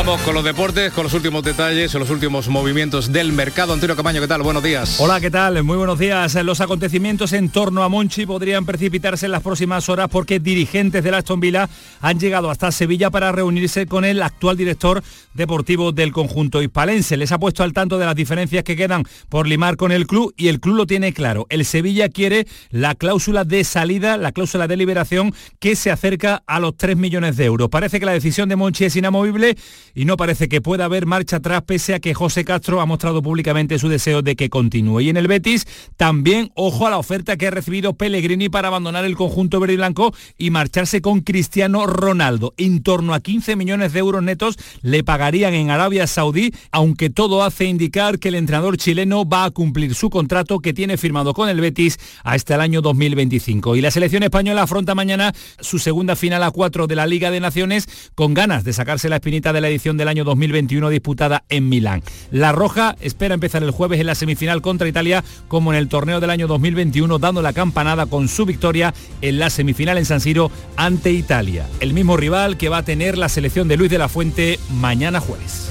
Vamos con los deportes, con los últimos detalles, los últimos movimientos del mercado. Antonio Camaño, ¿qué tal? Buenos días. Hola, ¿qué tal? Muy buenos días. Los acontecimientos en torno a Monchi podrían precipitarse en las próximas horas porque dirigentes de la Aston Villa han llegado hasta Sevilla para reunirse con el actual director deportivo del conjunto hispalense. Les ha puesto al tanto de las diferencias que quedan por limar con el club y el club lo tiene claro. El Sevilla quiere la cláusula de salida, la cláusula de liberación que se acerca a los 3 millones de euros. Parece que la decisión de Monchi es inamovible y no parece que pueda haber marcha atrás pese a que José Castro ha mostrado públicamente su deseo de que continúe. Y en el Betis también ojo a la oferta que ha recibido Pellegrini para abandonar el conjunto verde y blanco y marcharse con Cristiano Ronaldo. En torno a 15 millones de euros netos le pagarían en Arabia Saudí, aunque todo hace indicar que el entrenador chileno va a cumplir su contrato que tiene firmado con el Betis hasta el año 2025. Y la selección española afronta mañana su segunda final a cuatro de la Liga de Naciones con ganas de sacarse la espinita de la edición del año 2021 disputada en Milán. La Roja espera empezar el jueves en la semifinal contra Italia como en el torneo del año 2021 dando la campanada con su victoria en la semifinal en San Siro ante Italia. El mismo rival que va a tener la selección de Luis de la Fuente mañana jueves.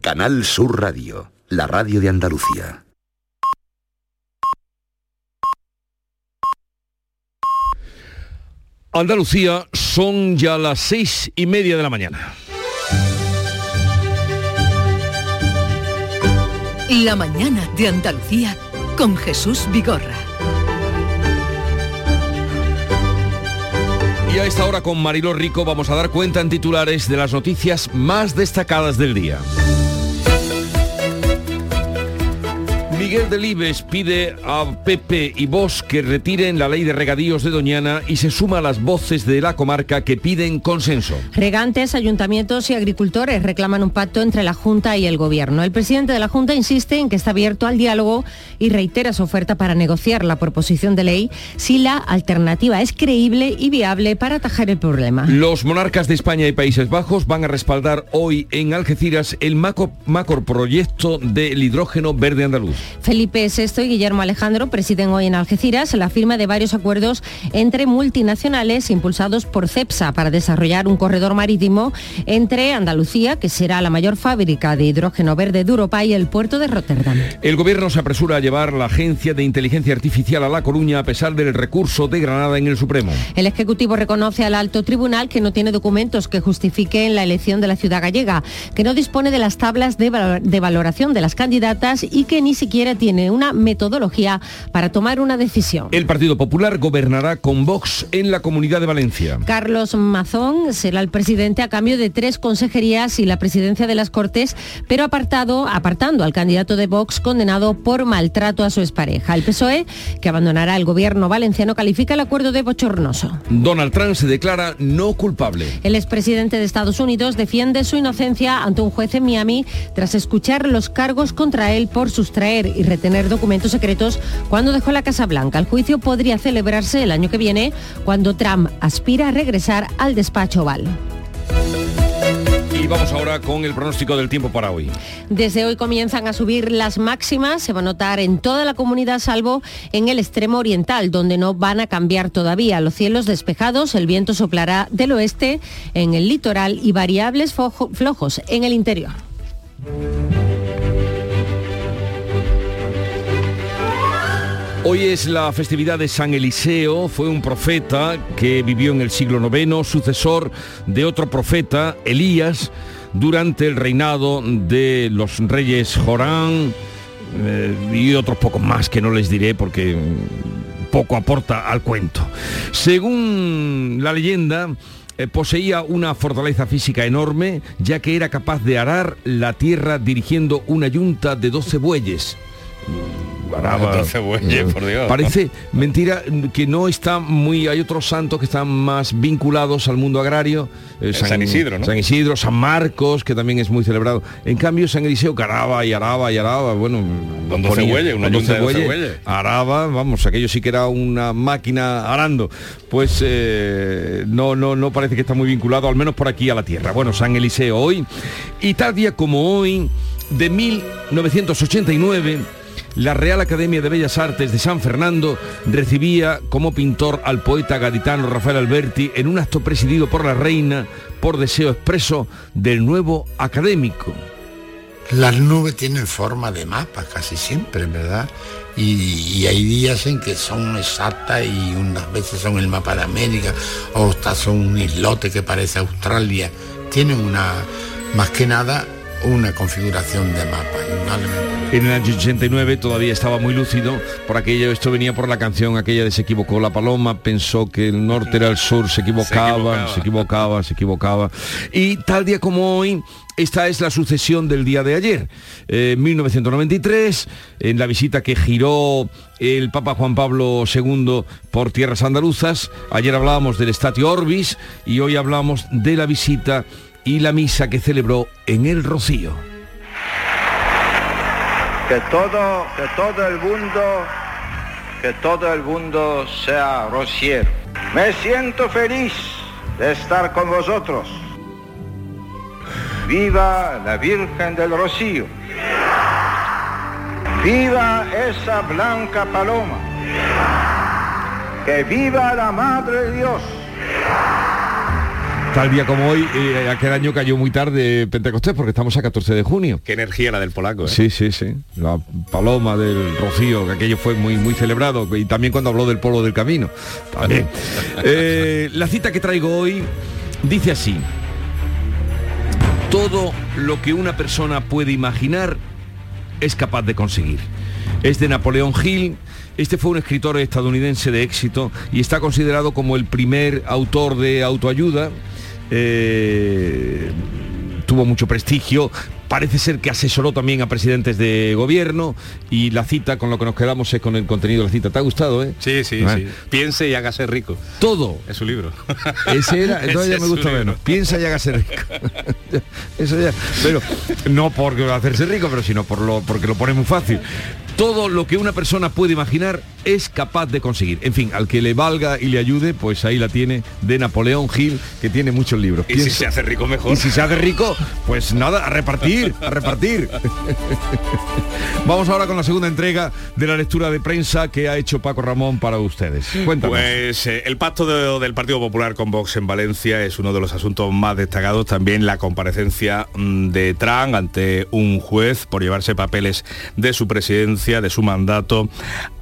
Canal Sur Radio, la radio de Andalucía. Andalucía son ya las seis y media de la mañana. La mañana de Andalucía con Jesús Vigorra. Y a esta hora con Mariló Rico vamos a dar cuenta en titulares de las noticias más destacadas del día. Miguel Delibes pide a Pepe y Vos que retiren la ley de regadíos de Doñana y se suma a las voces de la comarca que piden consenso. Regantes, ayuntamientos y agricultores reclaman un pacto entre la Junta y el Gobierno. El presidente de la Junta insiste en que está abierto al diálogo y reitera su oferta para negociar la proposición de ley si la alternativa es creíble y viable para atajar el problema. Los monarcas de España y Países Bajos van a respaldar hoy en Algeciras el macro, macro proyecto del hidrógeno verde andaluz. Felipe VI y Guillermo Alejandro presiden hoy en Algeciras la firma de varios acuerdos entre multinacionales impulsados por CEPSA para desarrollar un corredor marítimo entre Andalucía, que será la mayor fábrica de hidrógeno verde de Europa, y el puerto de Rotterdam. El gobierno se apresura a llevar la Agencia de Inteligencia Artificial a La Coruña a pesar del recurso de Granada en el Supremo. El Ejecutivo reconoce al alto tribunal que no tiene documentos que justifiquen la elección de la ciudad gallega, que no dispone de las tablas de, valor- de valoración de las candidatas y que ni siquiera tiene una metodología para tomar una decisión. El Partido Popular gobernará con Vox en la Comunidad de Valencia. Carlos Mazón será el presidente a cambio de tres consejerías y la presidencia de las Cortes, pero apartado, apartando al candidato de Vox condenado por maltrato a su expareja. El PSOE, que abandonará el gobierno valenciano, califica el acuerdo de bochornoso. Donald Trump se declara no culpable. El expresidente de Estados Unidos defiende su inocencia ante un juez en Miami tras escuchar los cargos contra él por sustraer y retener documentos secretos cuando dejó la Casa Blanca. El juicio podría celebrarse el año que viene cuando Trump aspira a regresar al despacho oval. Y vamos ahora con el pronóstico del tiempo para hoy. Desde hoy comienzan a subir las máximas, se va a notar en toda la comunidad salvo en el extremo oriental, donde no van a cambiar todavía. Los cielos despejados, el viento soplará del oeste en el litoral y variables flojos en el interior. Hoy es la festividad de San Eliseo, fue un profeta que vivió en el siglo IX, sucesor de otro profeta, Elías, durante el reinado de los reyes Jorán eh, y otros pocos más que no les diré porque poco aporta al cuento. Según la leyenda, eh, poseía una fortaleza física enorme, ya que era capaz de arar la tierra dirigiendo una yunta de 12 bueyes. Araba. 12 bueyes, por Dios. Parece mentira que no está muy. Hay otros santos que están más vinculados al mundo agrario. eh, San Isidro, ¿no? San Isidro, San Marcos, que también es muy celebrado. En cambio, San Eliseo que araba y araba y araba. Bueno, Con los 12 ponía- bueyes, una con yunta de 12 bueyes. Araba, vamos, aquello sí que era una máquina arando. Pues eh, no, no, no parece que está muy vinculado, al menos por aquí a la tierra. Bueno, San Eliseo hoy. Y tal día como hoy, de 1989, la Real Academia de Bellas Artes de San Fernando recibía como pintor al poeta gaditano Rafael Alberti en un acto presidido por la reina por deseo expreso del nuevo académico. Las nubes tienen forma de mapa casi siempre, ¿verdad? Y, hay días en que son exactas y unas veces son el mapa de América, o hasta son un islote que parece Australia. Tienen una, más que nada, una configuración de mapa. En el año 89 todavía estaba muy lúcido, por aquello, esto venía por la canción aquella de Se equivocó la paloma, pensó que el norte era el sur, se equivocaba, se equivocaba, se equivocaba. Y tal día como hoy, esta es la sucesión del día de ayer. En 1993, en la visita que giró el Papa Juan Pablo II por tierras andaluzas, ayer hablábamos del Statio Orbis y hoy hablamos de la visita y la misa que celebró en el Rocío. Que todo, que todo el mundo, que todo el mundo sea rociero. Me siento feliz de estar con vosotros. Viva la Virgen del Rocío. Viva esa blanca paloma. Que viva la Madre de Dios. Tal día como hoy, eh, aquel año cayó muy tarde Pentecostés porque estamos a 14 de junio. Qué energía la del polaco. ¿eh? Sí, sí, sí. La paloma del Rocío, que aquello fue muy, muy celebrado. Y también cuando habló del polo del camino. También. Eh, la cita que traigo hoy dice así. Todo lo que una persona puede imaginar es capaz de conseguir. Es de Napoleón Hill. Este fue un escritor estadounidense de éxito y está considerado como el primer autor de autoayuda. Eh, tuvo mucho prestigio, parece ser que asesoró también a presidentes de gobierno y la cita con lo que nos quedamos es con el contenido de la cita. ¿Te ha gustado, eh? Sí, sí, Ah. sí. Piense y hágase rico. Todo. Es su libro. Ese era, entonces Ese ya me gusta menos. Piensa y hágase rico. Eso ya. Pero no por hacerse rico, pero sino por lo, porque lo pone muy fácil. Todo lo que una persona puede imaginar es capaz de conseguir. En fin, al que le valga y le ayude, pues ahí la tiene de Napoleón Gil, que tiene muchos libros. Y si se hace rico mejor. Y si se hace rico, pues nada, a repartir, a repartir. Vamos ahora con la segunda entrega de la lectura de prensa que ha hecho Paco Ramón para ustedes. Cuéntanos. Pues eh, el pacto de- del Partido Popular con Vox en Valencia es uno de los asuntos más destacados. También la comparecencia mm, de Trump ante un juez por llevarse papeles de su presidencia, de su mandato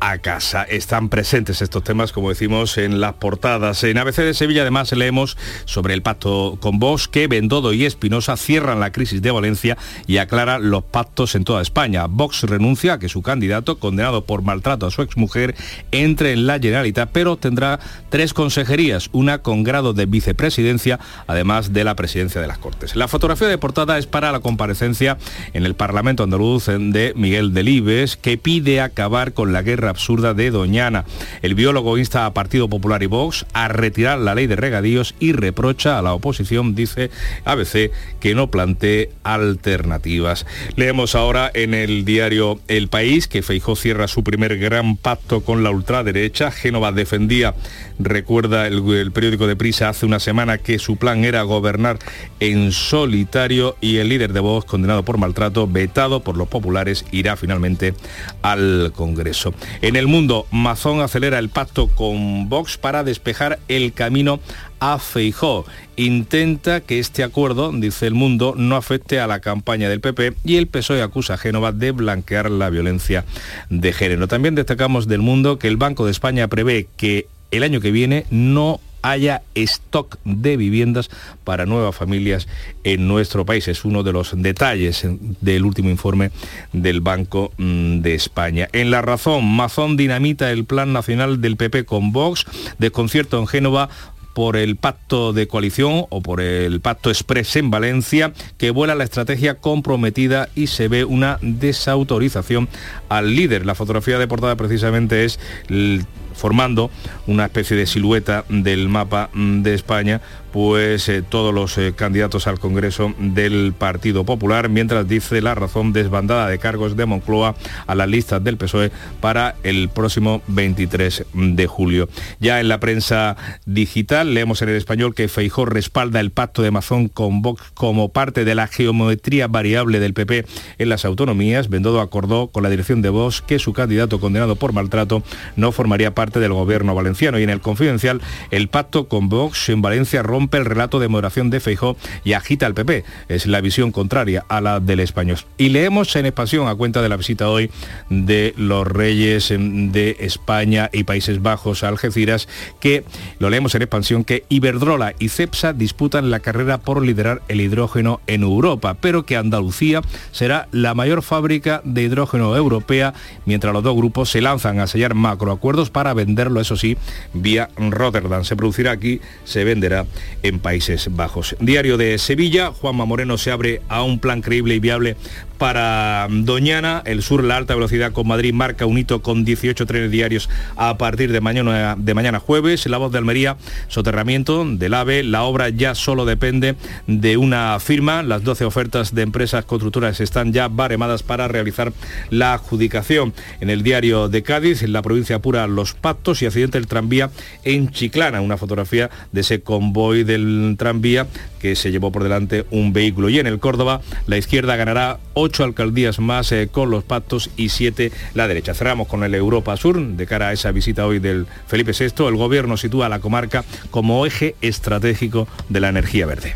a casa. Están presentes estos temas, como decimos, en las portadas. En ABC de Sevilla además leemos sobre el pacto con Vox que Bendodo y Espinosa cierran la crisis de Valencia y aclara los pactos en toda España. Vox renuncia a que su candidato, condenado por maltrato a su exmujer, entre en la Generalitat, pero tendrá tres consejerías, una con grado de vicepresidencia, además de la presidencia de las Cortes. La fotografía de portada es para la comparecencia en el Parlamento andaluz de Miguel Delibes, que pide acabar con la guerra absurda de Doñana. El biólogo insta a Partido Popular y Vox a retirar la ley de regadíos y reprocha a la oposición, dice ABC, que no plantee alternativas. Leemos ahora en el diario El País que Feijó cierra su primer gran pacto con la ultraderecha. Génova defendía, recuerda el, el periódico de Prisa hace una semana, que su plan era gobernar en solitario y el líder de Vox, condenado por maltrato, vetado por los populares, irá finalmente al Congreso. En el mundo, Mazón acelera el pacto con Vox para despejar el camino a Feijó. Intenta que este acuerdo, dice el mundo, no afecte a la campaña del PP y el PSOE acusa a Génova de blanquear la violencia de género. También destacamos del mundo que el Banco de España prevé que el año que viene no haya stock de viviendas para nuevas familias en nuestro país. Es uno de los detalles del último informe del Banco mm, de España. En La Razón, Mazón dinamita el Plan Nacional del PP con Vox, desconcierto en Génova por el pacto de coalición o por el pacto express en Valencia, que vuela la estrategia comprometida y se ve una desautorización al líder. La fotografía de portada precisamente es el- formando una especie de silueta del mapa mm, de España, pues eh, todos los eh, candidatos al Congreso del Partido Popular, mientras dice la razón desbandada de cargos de Moncloa a las listas del PSOE para el próximo 23 de julio. Ya en la prensa digital leemos en el español que Feijó respalda el pacto de Mazón con Vox como parte de la geometría variable del PP en las autonomías. Bendodo acordó con la dirección de Vox que su candidato condenado por maltrato no formaría parte del gobierno valenciano y en el confidencial el pacto con Vox en Valencia rompe rompe el relato de moderación de Feijó y agita al PP. Es la visión contraria a la del español. Y leemos en expansión a cuenta de la visita hoy de los reyes de España y Países Bajos a Algeciras que, lo leemos en expansión, que Iberdrola y Cepsa disputan la carrera por liderar el hidrógeno en Europa, pero que Andalucía será la mayor fábrica de hidrógeno europea, mientras los dos grupos se lanzan a sellar macroacuerdos para venderlo, eso sí, vía Rotterdam. Se producirá aquí, se venderá en Países Bajos. Diario de Sevilla, Juanma Moreno se abre a un plan creíble y viable para Doñana, el sur, la alta velocidad con Madrid marca un hito con 18 trenes diarios a partir de mañana, de mañana jueves. La voz de Almería, soterramiento del AVE. La obra ya solo depende de una firma. Las 12 ofertas de empresas constructoras están ya baremadas para realizar la adjudicación. En el diario de Cádiz, en la provincia apura los pactos y accidente del tranvía en Chiclana. Una fotografía de ese convoy del tranvía que se llevó por delante un vehículo. Y en el Córdoba, la izquierda ganará ocho alcaldías más eh, con los pactos y siete la derecha. Cerramos con el Europa Sur de cara a esa visita hoy del Felipe VI. El gobierno sitúa a la comarca como eje estratégico de la energía verde.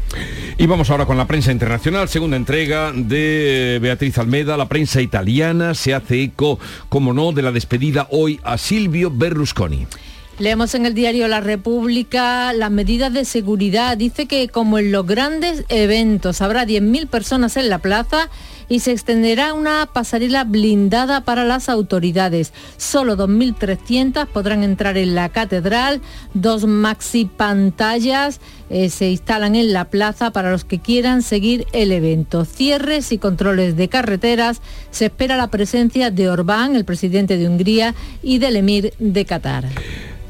Y vamos ahora con la prensa internacional, segunda entrega de Beatriz Almeda. La prensa italiana se hace eco, como no, de la despedida hoy a Silvio Berlusconi. Leemos en el diario La República las medidas de seguridad. Dice que como en los grandes eventos habrá 10.000 personas en la plaza y se extenderá una pasarela blindada para las autoridades. Solo 2.300 podrán entrar en la catedral, dos maxi pantallas eh, se instalan en la plaza para los que quieran seguir el evento. Cierres y controles de carreteras. Se espera la presencia de Orbán, el presidente de Hungría, y del emir de Qatar.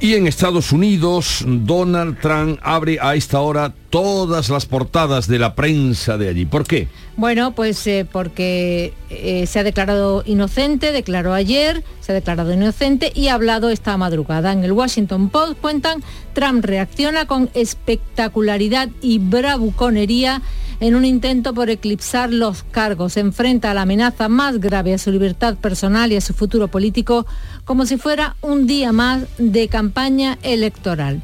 Y en Estados Unidos, Donald Trump abre a esta hora todas las portadas de la prensa de allí. ¿Por qué? Bueno, pues eh, porque eh, se ha declarado inocente, declaró ayer, se ha declarado inocente y ha hablado esta madrugada. En el Washington Post cuentan, Trump reacciona con espectacularidad y bravuconería en un intento por eclipsar los cargos. Se enfrenta a la amenaza más grave a su libertad personal y a su futuro político como si fuera un día más de campaña electoral.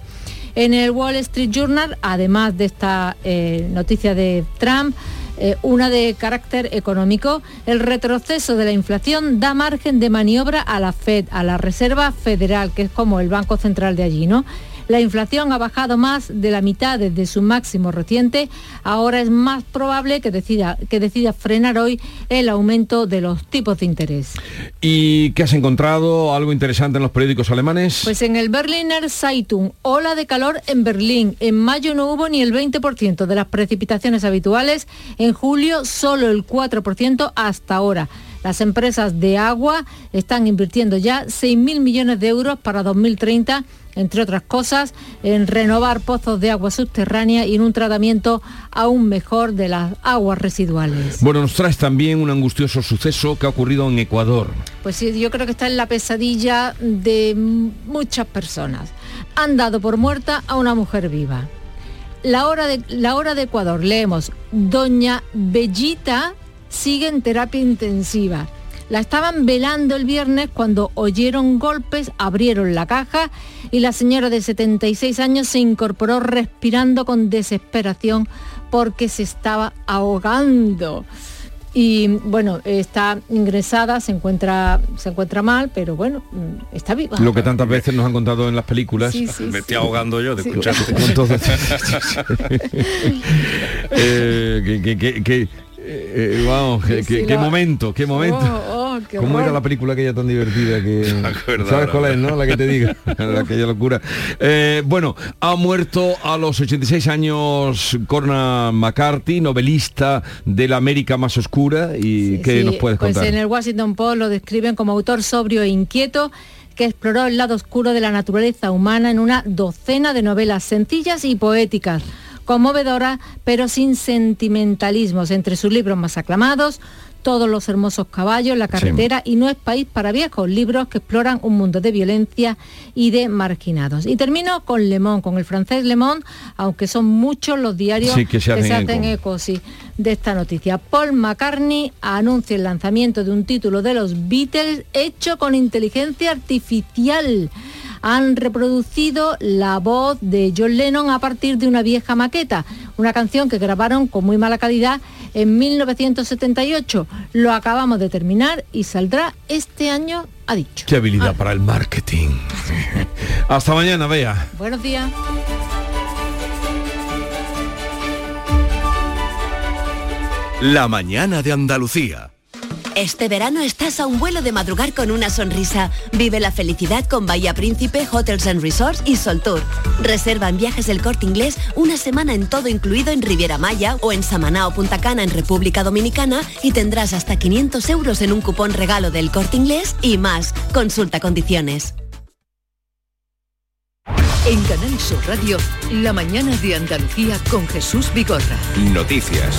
En el Wall Street Journal, además de esta eh, noticia de Trump, eh, una de carácter económico, el retroceso de la inflación da margen de maniobra a la Fed, a la Reserva Federal, que es como el Banco Central de allí, ¿no? La inflación ha bajado más de la mitad desde su máximo reciente. Ahora es más probable que decida, que decida frenar hoy el aumento de los tipos de interés. ¿Y qué has encontrado? ¿Algo interesante en los periódicos alemanes? Pues en el Berliner Zeitung, ola de calor en Berlín. En mayo no hubo ni el 20% de las precipitaciones habituales. En julio solo el 4% hasta ahora. Las empresas de agua están invirtiendo ya 6.000 millones de euros para 2030 entre otras cosas, en renovar pozos de agua subterránea y en un tratamiento aún mejor de las aguas residuales. Bueno, nos traes también un angustioso suceso que ha ocurrido en Ecuador. Pues sí, yo creo que está en la pesadilla de muchas personas. Han dado por muerta a una mujer viva. La hora de, la hora de Ecuador, leemos, Doña Bellita sigue en terapia intensiva. La estaban velando el viernes cuando oyeron golpes, abrieron la caja y la señora de 76 años se incorporó respirando con desesperación porque se estaba ahogando. Y bueno, está ingresada, se encuentra, se encuentra mal, pero bueno, mm, está viva. Lo que tantas veces nos han contado en las películas. Me estoy ahogando yo de escucharte. eh, que, que eh, eh, vamos, qué, momento, qué momento. Oh, oh, ¿Cómo era la película aquella tan divertida que... ¿Sabes cuál es, no? La que te diga, aquella locura. Eh, bueno, ha muerto a los 86 años Corna McCarthy, novelista de la América más oscura. ¿Y qué nos puedes pues contar? Pues en el Washington Post lo describen como autor sobrio e inquieto que exploró el lado oscuro de la naturaleza humana en una docena de novelas sencillas y poéticas conmovedora, pero sin sentimentalismos. Entre sus libros más aclamados, todos los hermosos caballos, la carretera y no es país para viejos, libros que exploran un mundo de violencia y de marginados. Y termino con Le Monde, con el francés Le Monde, aunque son muchos los diarios que se hacen, eco, de esta noticia. Paul McCartney anuncia el lanzamiento de un título de los Beatles hecho con inteligencia artificial han reproducido la voz de John Lennon a partir de una vieja maqueta, una canción que grabaron con muy mala calidad en 1978. Lo acabamos de terminar y saldrá este año, ha dicho. Qué habilidad para el marketing. Hasta mañana, vea. Buenos días. La mañana de Andalucía. Este verano estás a un vuelo de madrugar con una sonrisa. Vive la felicidad con Bahía Príncipe, Hotels and Resorts y Sol Tour. Reserva en viajes del corte inglés una semana en todo incluido en Riviera Maya o en Samaná o Punta Cana en República Dominicana y tendrás hasta 500 euros en un cupón regalo del corte inglés y más. Consulta condiciones. En Canal Sur Radio, la mañana de Andalucía con Jesús Vigorra. Noticias.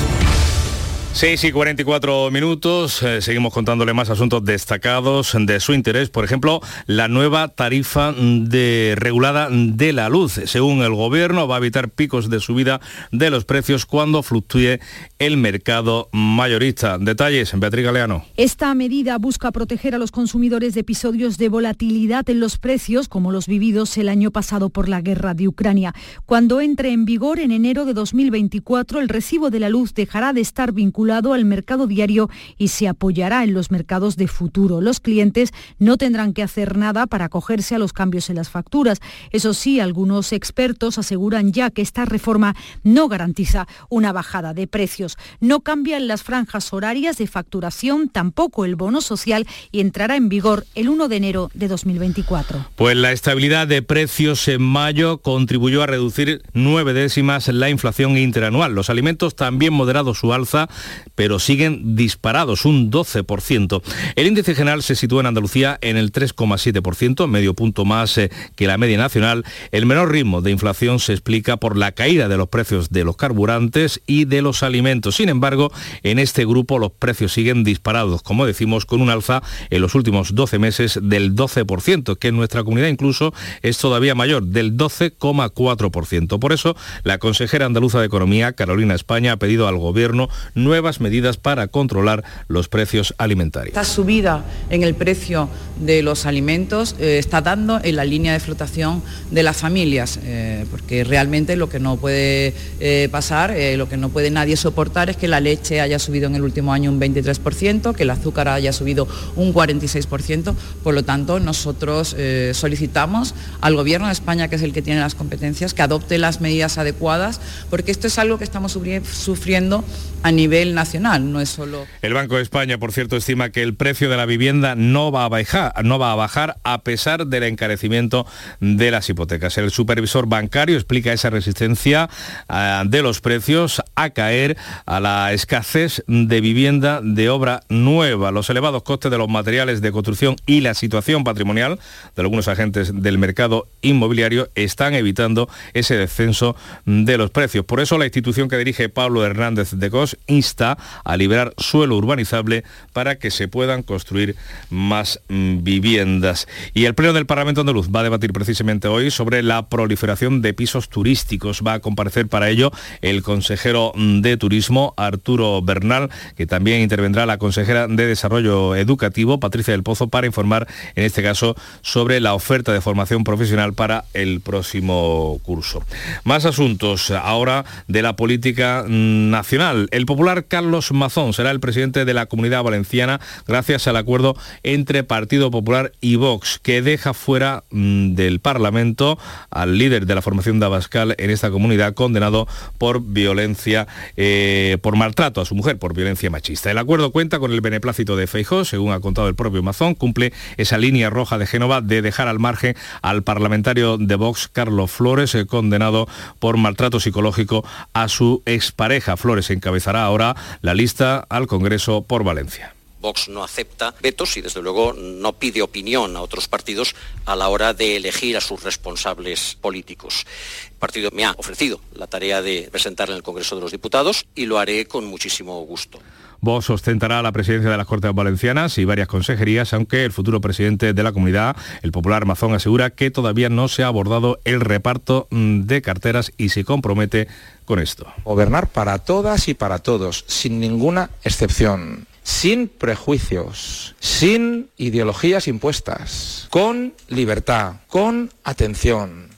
6 y 44 minutos, eh, seguimos contándole más asuntos destacados de su interés, por ejemplo, la nueva tarifa de regulada de la luz. Según el gobierno, va a evitar picos de subida de los precios cuando fluctúe el mercado mayorista. Detalles, Beatriz Galeano. Esta medida busca proteger a los consumidores de episodios de volatilidad en los precios, como los vividos el año pasado por la guerra de Ucrania. Cuando entre en vigor en enero de 2024, el recibo de la luz dejará de estar vinculado al mercado diario y se apoyará en los mercados de futuro. Los clientes no tendrán que hacer nada para acogerse a los cambios en las facturas. Eso sí, algunos expertos aseguran ya que esta reforma no garantiza una bajada de precios. No cambian las franjas horarias de facturación, tampoco el bono social y entrará en vigor el 1 de enero de 2024. Pues la estabilidad de precios en mayo contribuyó a reducir nueve décimas la inflación interanual. Los alimentos también moderado su alza pero siguen disparados, un 12%. El índice general se sitúa en Andalucía en el 3,7%, medio punto más eh, que la media nacional. El menor ritmo de inflación se explica por la caída de los precios de los carburantes y de los alimentos. Sin embargo, en este grupo los precios siguen disparados, como decimos, con un alza en los últimos 12 meses del 12%, que en nuestra comunidad incluso es todavía mayor, del 12,4%. Por eso, la consejera andaluza de Economía, Carolina España, ha pedido al Gobierno nuevas medidas para controlar los precios alimentarios. Esta subida en el precio de los alimentos eh, está dando en la línea de flotación de las familias, eh, porque realmente lo que no puede eh, pasar, lo que no puede nadie soportar es que la leche haya subido en el último año un 23%, que el azúcar haya subido un 46%, por lo tanto nosotros solicitamos al Gobierno de España, que es el que tiene las competencias, que adopte las medidas adecuadas, porque esto es algo que estamos sufriendo a nivel nacional, no es solo... El Banco de España, por cierto, estima que el precio de la vivienda no va a bajar, no va a, bajar a pesar del encarecimiento de las hipotecas. El supervisor bancario explica esa resistencia ah, de los precios a caer a la escasez de vivienda de obra nueva, los elevados costes de los materiales de construcción y la situación patrimonial de algunos agentes del mercado inmobiliario están evitando ese descenso de los precios. Por eso la institución que dirige Pablo Hernández de Cos a liberar suelo urbanizable para que se puedan construir más mm, viviendas. Y el Pleno del Parlamento Andaluz va a debatir precisamente hoy sobre la proliferación de pisos turísticos. Va a comparecer para ello el consejero de Turismo, Arturo Bernal, que también intervendrá la consejera de Desarrollo Educativo, Patricia del Pozo, para informar, en este caso, sobre la oferta de formación profesional para el próximo curso. Más asuntos ahora de la política nacional. El popular Carlos Mazón será el presidente de la Comunidad Valenciana gracias al acuerdo entre Partido Popular y Vox, que deja fuera mm, del Parlamento al líder de la formación de Abascal en esta comunidad, condenado por violencia, eh, por maltrato a su mujer, por violencia machista. El acuerdo cuenta con el beneplácito de Feijó, según ha contado el propio Mazón, cumple esa línea roja de Génova de dejar al margen al parlamentario de Vox, Carlos Flores, eh, condenado por maltrato psicológico a su expareja. Flores encabezará ahora la lista al Congreso por Valencia. Vox no acepta vetos y desde luego no pide opinión a otros partidos a la hora de elegir a sus responsables políticos. El partido me ha ofrecido la tarea de presentar en el Congreso de los Diputados y lo haré con muchísimo gusto. Vox ostentará la presidencia de las Cortes Valencianas y varias consejerías, aunque el futuro presidente de la comunidad, el popular Mazón, asegura que todavía no se ha abordado el reparto mm, de carteras y se compromete con esto. Gobernar para todas y para todos, sin ninguna excepción sin prejuicios, sin ideologías impuestas, con libertad, con atención.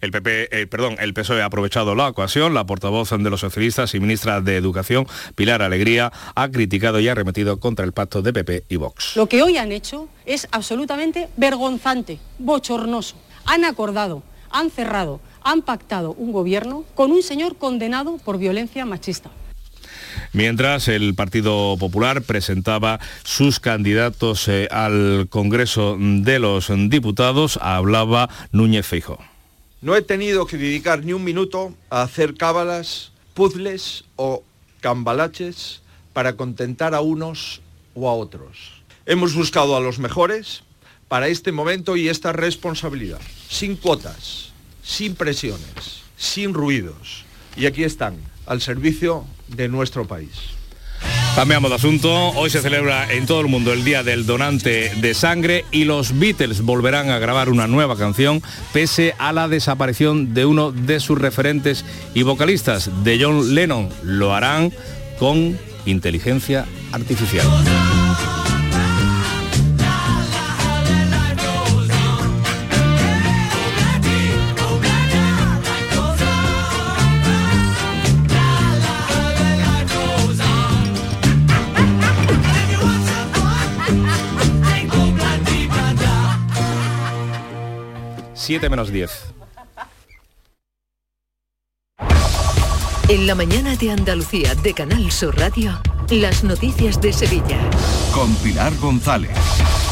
El PP, eh, perdón, el PSOE ha aprovechado la ocasión. La portavoz de los socialistas y ministra de Educación, Pilar Alegría, ha criticado y ha arremetido contra el pacto de PP y Vox. Lo que hoy han hecho es absolutamente vergonzante, bochornoso. Han acordado, han cerrado, han pactado un gobierno con un señor condenado por violencia machista. Mientras el Partido Popular presentaba sus candidatos eh, al Congreso de los Diputados, hablaba Núñez Feijóo. No he tenido que dedicar ni un minuto a hacer cábalas, puzzles o cambalaches para contentar a unos o a otros. Hemos buscado a los mejores para este momento y esta responsabilidad, sin cuotas, sin presiones, sin ruidos. Y aquí están, al servicio de nuestro país. Cambiamos de asunto. Hoy se celebra en todo el mundo el Día del Donante de Sangre y los Beatles volverán a grabar una nueva canción pese a la desaparición de uno de sus referentes y vocalistas, de John Lennon. Lo harán con inteligencia artificial. Siete menos 10. En la mañana de Andalucía de Canal Sur Radio, las noticias de Sevilla. Con Pilar González.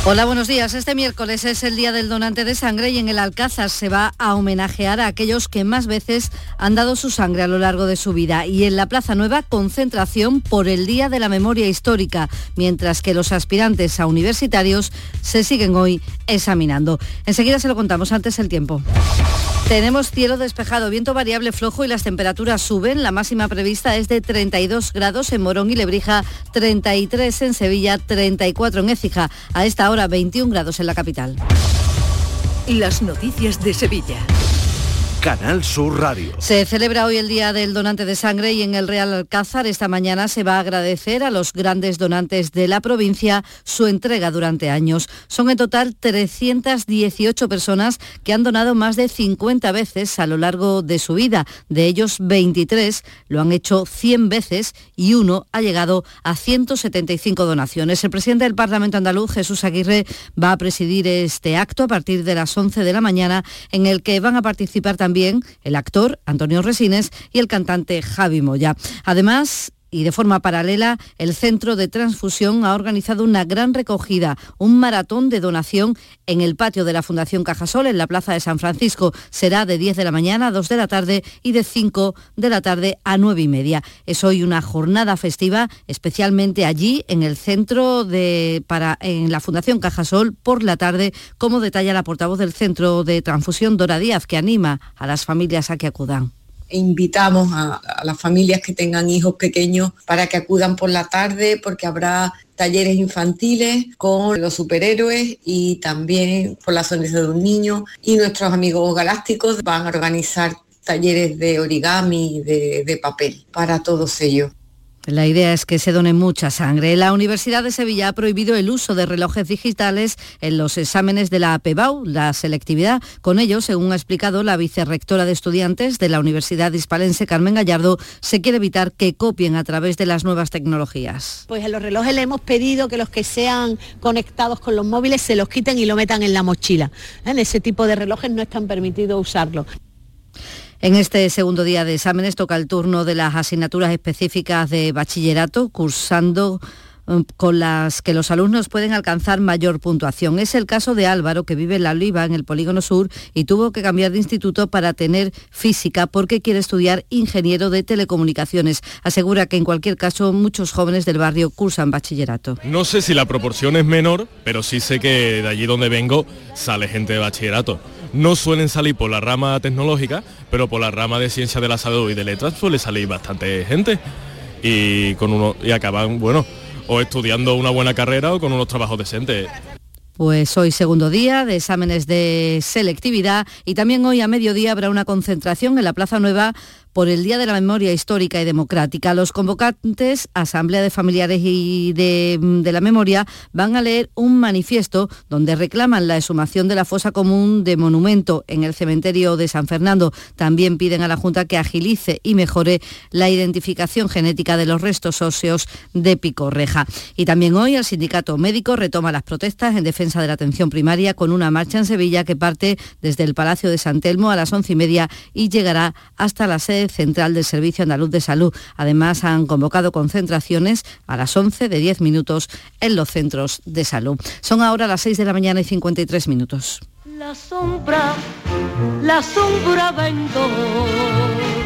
Hola, buenos días. Este miércoles es el Día del Donante de Sangre y en el Alcázar se va a homenajear a aquellos que más veces han dado su sangre a lo largo de su vida. Y en la Plaza Nueva, concentración por el Día de la Memoria Histórica, mientras que los aspirantes a universitarios se siguen hoy examinando. Enseguida se lo contamos antes el tiempo. Tenemos cielo despejado, viento variable flojo y las temperaturas suben. La máxima prevista es de 32 grados en Morón y Lebrija, 33 en Sevilla, 34 en Écija. A esta hora 21 grados en la capital. Las noticias de Sevilla. Canal Sur Radio. Se celebra hoy el Día del Donante de Sangre y en el Real Alcázar esta mañana se va a agradecer a los grandes donantes de la provincia su entrega durante años. Son en total 318 personas que han donado más de 50 veces a lo largo de su vida. De ellos, 23 lo han hecho 100 veces y uno ha llegado a 175 donaciones. El presidente del Parlamento andaluz, Jesús Aguirre, va a presidir este acto a partir de las 11 de la mañana en el que van a participar también el actor Antonio Resines y el cantante Javi Moya. Además, y de forma paralela, el Centro de Transfusión ha organizado una gran recogida, un maratón de donación en el patio de la Fundación Cajasol en la Plaza de San Francisco. Será de 10 de la mañana a 2 de la tarde y de 5 de la tarde a 9 y media. Es hoy una jornada festiva, especialmente allí en el centro de en la Fundación Cajasol por la tarde, como detalla la portavoz del Centro de Transfusión Dora Díaz, que anima a las familias a que acudan invitamos a, a, las familias que tengan hijos pequeños para que acudan por la tarde porque habrá talleres infantiles con los superhéroes y también por la sonrisa de un niño y nuestros amigos galácticos van a organizar talleres de origami de, de papel para todos ellos. La idea es que se done mucha sangre. La Universidad de Sevilla ha prohibido el uso de relojes digitales en los exámenes de la APEBAU, la selectividad. Con ello, según ha explicado la vicerrectora de estudiantes de la Universidad Hispalense, Carmen Gallardo, se quiere evitar que copien a través de las nuevas tecnologías. Pues en los relojes le hemos pedido que los que sean conectados con los móviles se los quiten y lo metan en la mochila. En ese tipo de relojes no están permitidos usarlo. En este segundo día de exámenes toca el turno de las asignaturas específicas de bachillerato, cursando con las que los alumnos pueden alcanzar mayor puntuación. Es el caso de Álvaro, que vive en La Oliva, en el Polígono Sur, y tuvo que cambiar de instituto para tener física porque quiere estudiar ingeniero de telecomunicaciones. Asegura que en cualquier caso muchos jóvenes del barrio cursan bachillerato. No sé si la proporción es menor, pero sí sé que de allí donde vengo sale gente de bachillerato. No suelen salir por la rama tecnológica, pero por la rama de ciencia de la salud y de letras suele salir bastante gente. Y, con uno, y acaban, bueno, o estudiando una buena carrera o con unos trabajos decentes. Pues hoy segundo día de exámenes de selectividad y también hoy a mediodía habrá una concentración en la Plaza Nueva por el Día de la Memoria Histórica y Democrática. Los convocantes, Asamblea de Familiares y de, la Memoria, van a leer un manifiesto donde reclaman la exhumación de la fosa común de monumento en el cementerio de San Fernando. También piden a la Junta que agilice y mejore la identificación genética de los restos óseos de Picorreja. Y también hoy el sindicato médico retoma las protestas en defensa de la atención primaria con una marcha en Sevilla que parte desde el Palacio de San Telmo a las once y media y llegará hasta la sede central del Servicio Andaluz de Salud. Además, han convocado concentraciones a las 11 de 10 minutos en los centros de salud. Son ahora las 6 de la mañana y 53 minutos. La sombra, la sombra.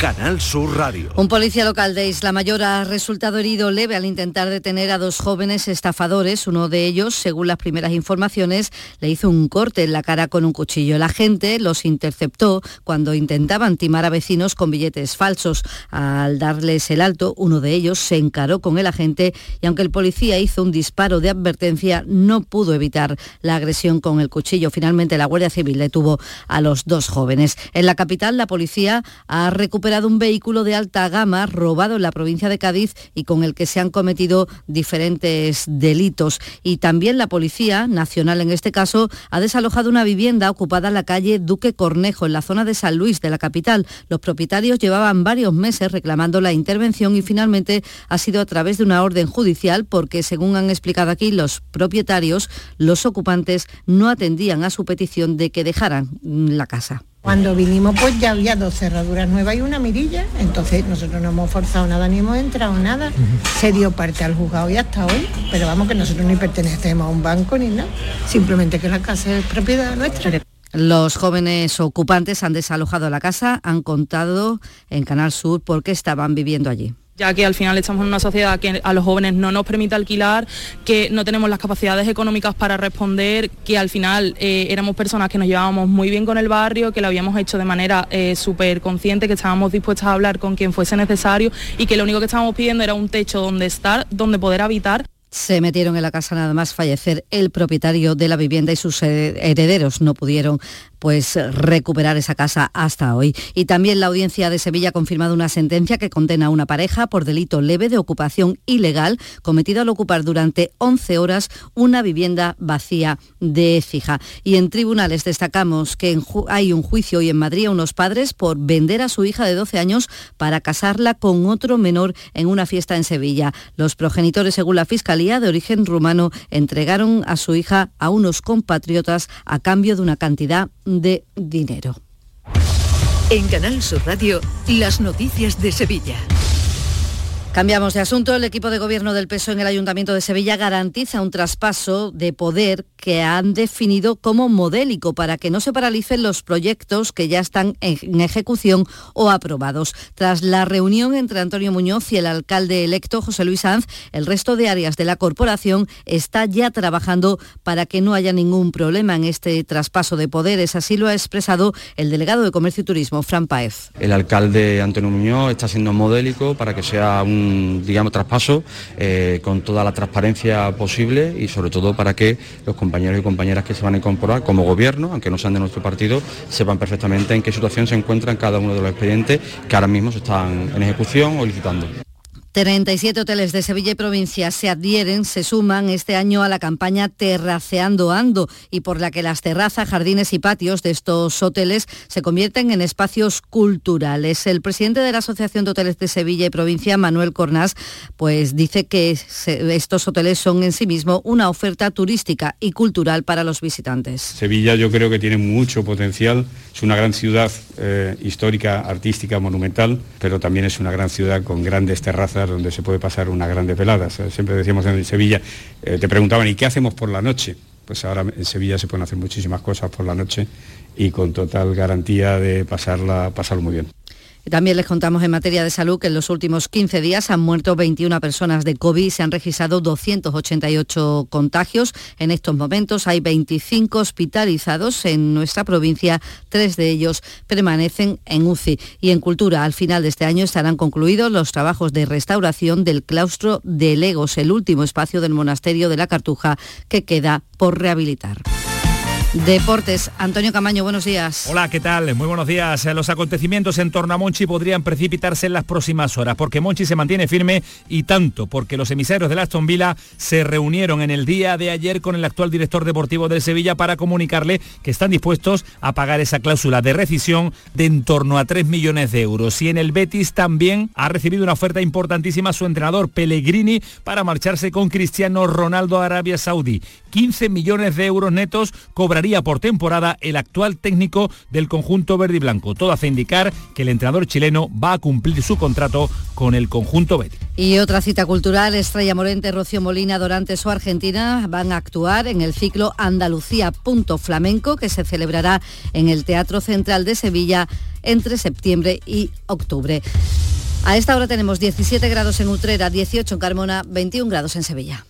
Canal Sur Radio. Un policía local de Isla Mayor ha resultado herido leve al intentar detener a dos jóvenes estafadores. Uno de ellos, según las primeras informaciones, le hizo un corte en la cara con un cuchillo. La gente los interceptó cuando intentaban timar a vecinos con billetes falsos. Al darles el alto, uno de ellos se encaró con el agente y aunque el policía hizo un disparo de advertencia, no pudo evitar la agresión con el cuchillo. Finalmente, la Guardia Civil detuvo a los dos jóvenes. En la capital, la policía ha recuperado un vehículo de alta gama robado en la provincia de Cádiz y con el que se han cometido diferentes delitos. Y también la Policía Nacional, en este caso, ha desalojado una vivienda ocupada en la calle Duque Cornejo, en la zona de San Luis de la capital. Los propietarios llevaban varios meses reclamando la intervención y finalmente ha sido a través de una orden judicial porque, según han explicado aquí los propietarios, los ocupantes no atendían a su petición de que dejaran la casa. Cuando vinimos pues ya había dos cerraduras nuevas y una mirilla, entonces nosotros no hemos forzado nada ni hemos entrado nada. Se dio parte al juzgado y hasta hoy, pero vamos que nosotros ni pertenecemos a un banco ni nada, simplemente que la casa es propiedad nuestra. Los jóvenes ocupantes han desalojado la casa, han contado en Canal Sur por qué estaban viviendo allí ya que al final estamos en una sociedad que a los jóvenes no nos permite alquilar, que no tenemos las capacidades económicas para responder, que al final eh, éramos personas que nos llevábamos muy bien con el barrio, que lo habíamos hecho de manera eh, súper consciente, que estábamos dispuestas a hablar con quien fuese necesario y que lo único que estábamos pidiendo era un techo donde estar, donde poder habitar. Se metieron en la casa nada más fallecer el propietario de la vivienda y sus herederos no pudieron pues recuperar esa casa hasta hoy. Y también la audiencia de Sevilla ha confirmado una sentencia que condena a una pareja por delito leve de ocupación ilegal cometido al ocupar durante 11 horas una vivienda vacía de Écija. Y en tribunales destacamos que hay un juicio hoy en Madrid a unos padres por vender a su hija de 12 años para casarla con otro menor en una fiesta en Sevilla. Los progenitores, según la Fiscalía de origen rumano, entregaron a su hija a unos compatriotas a cambio de una cantidad de dinero. En Canal Sur Radio, las noticias de Sevilla. Cambiamos de asunto. El equipo de gobierno del PSOE en el Ayuntamiento de Sevilla garantiza un traspaso de poder que han definido como modélico para que no se paralicen los proyectos que ya están en ejecución o aprobados. Tras la reunión entre Antonio Muñoz y el alcalde electo José Luis Sanz, el resto de áreas de la corporación está ya trabajando para que no haya ningún problema en este traspaso de poderes. Así lo ha expresado el delegado de Comercio y Turismo, Fran Paez. El alcalde Antonio Muñoz está siendo modélico para que sea un digamos, traspaso eh, con toda la transparencia posible y sobre todo para que los compañeros y compañeras que se van a incorporar como gobierno, aunque no sean de nuestro partido, sepan perfectamente en qué situación se encuentran cada uno de los expedientes que ahora mismo se están en ejecución o licitando. 37 hoteles de Sevilla y provincia se adhieren, se suman este año a la campaña Terraceando Ando y por la que las terrazas, jardines y patios de estos hoteles se convierten en espacios culturales. El presidente de la Asociación de Hoteles de Sevilla y provincia, Manuel Cornás, pues dice que estos hoteles son en sí mismo una oferta turística y cultural para los visitantes. Sevilla yo creo que tiene mucho potencial, es una gran ciudad eh, histórica, artística, monumental, pero también es una gran ciudad con grandes terrazas donde se puede pasar unas grandes veladas. Siempre decíamos en Sevilla, eh, te preguntaban, ¿y qué hacemos por la noche? Pues ahora en Sevilla se pueden hacer muchísimas cosas por la noche y con total garantía de pasarla, pasarlo muy bien. También les contamos en materia de salud que en los últimos 15 días han muerto 21 personas de COVID y se han registrado 288 contagios. En estos momentos hay 25 hospitalizados en nuestra provincia, tres de ellos permanecen en UCI. Y en cultura, al final de este año estarán concluidos los trabajos de restauración del claustro de Legos, el último espacio del monasterio de la Cartuja que queda por rehabilitar. Deportes, Antonio Camaño, buenos días. Hola, ¿qué tal? Muy buenos días. Los acontecimientos en torno a Monchi podrían precipitarse en las próximas horas, porque Monchi se mantiene firme y tanto, porque los emisarios de Aston Villa se reunieron en el día de ayer con el actual director deportivo del Sevilla para comunicarle que están dispuestos a pagar esa cláusula de rescisión de en torno a 3 millones de euros. Y en el Betis también ha recibido una oferta importantísima su entrenador Pellegrini para marcharse con Cristiano Ronaldo a Arabia Saudí. 15 millones de euros netos por temporada el actual técnico del conjunto verde y blanco. Todo hace indicar que el entrenador chileno va a cumplir su contrato con el conjunto verde. Y otra cita cultural, Estrella Morente, Rocío Molina, Dorantes o Argentina van a actuar en el ciclo Andalucía Flamenco que se celebrará en el Teatro Central de Sevilla entre septiembre y octubre. A esta hora tenemos 17 grados en Utrera, 18 en Carmona, 21 grados en Sevilla.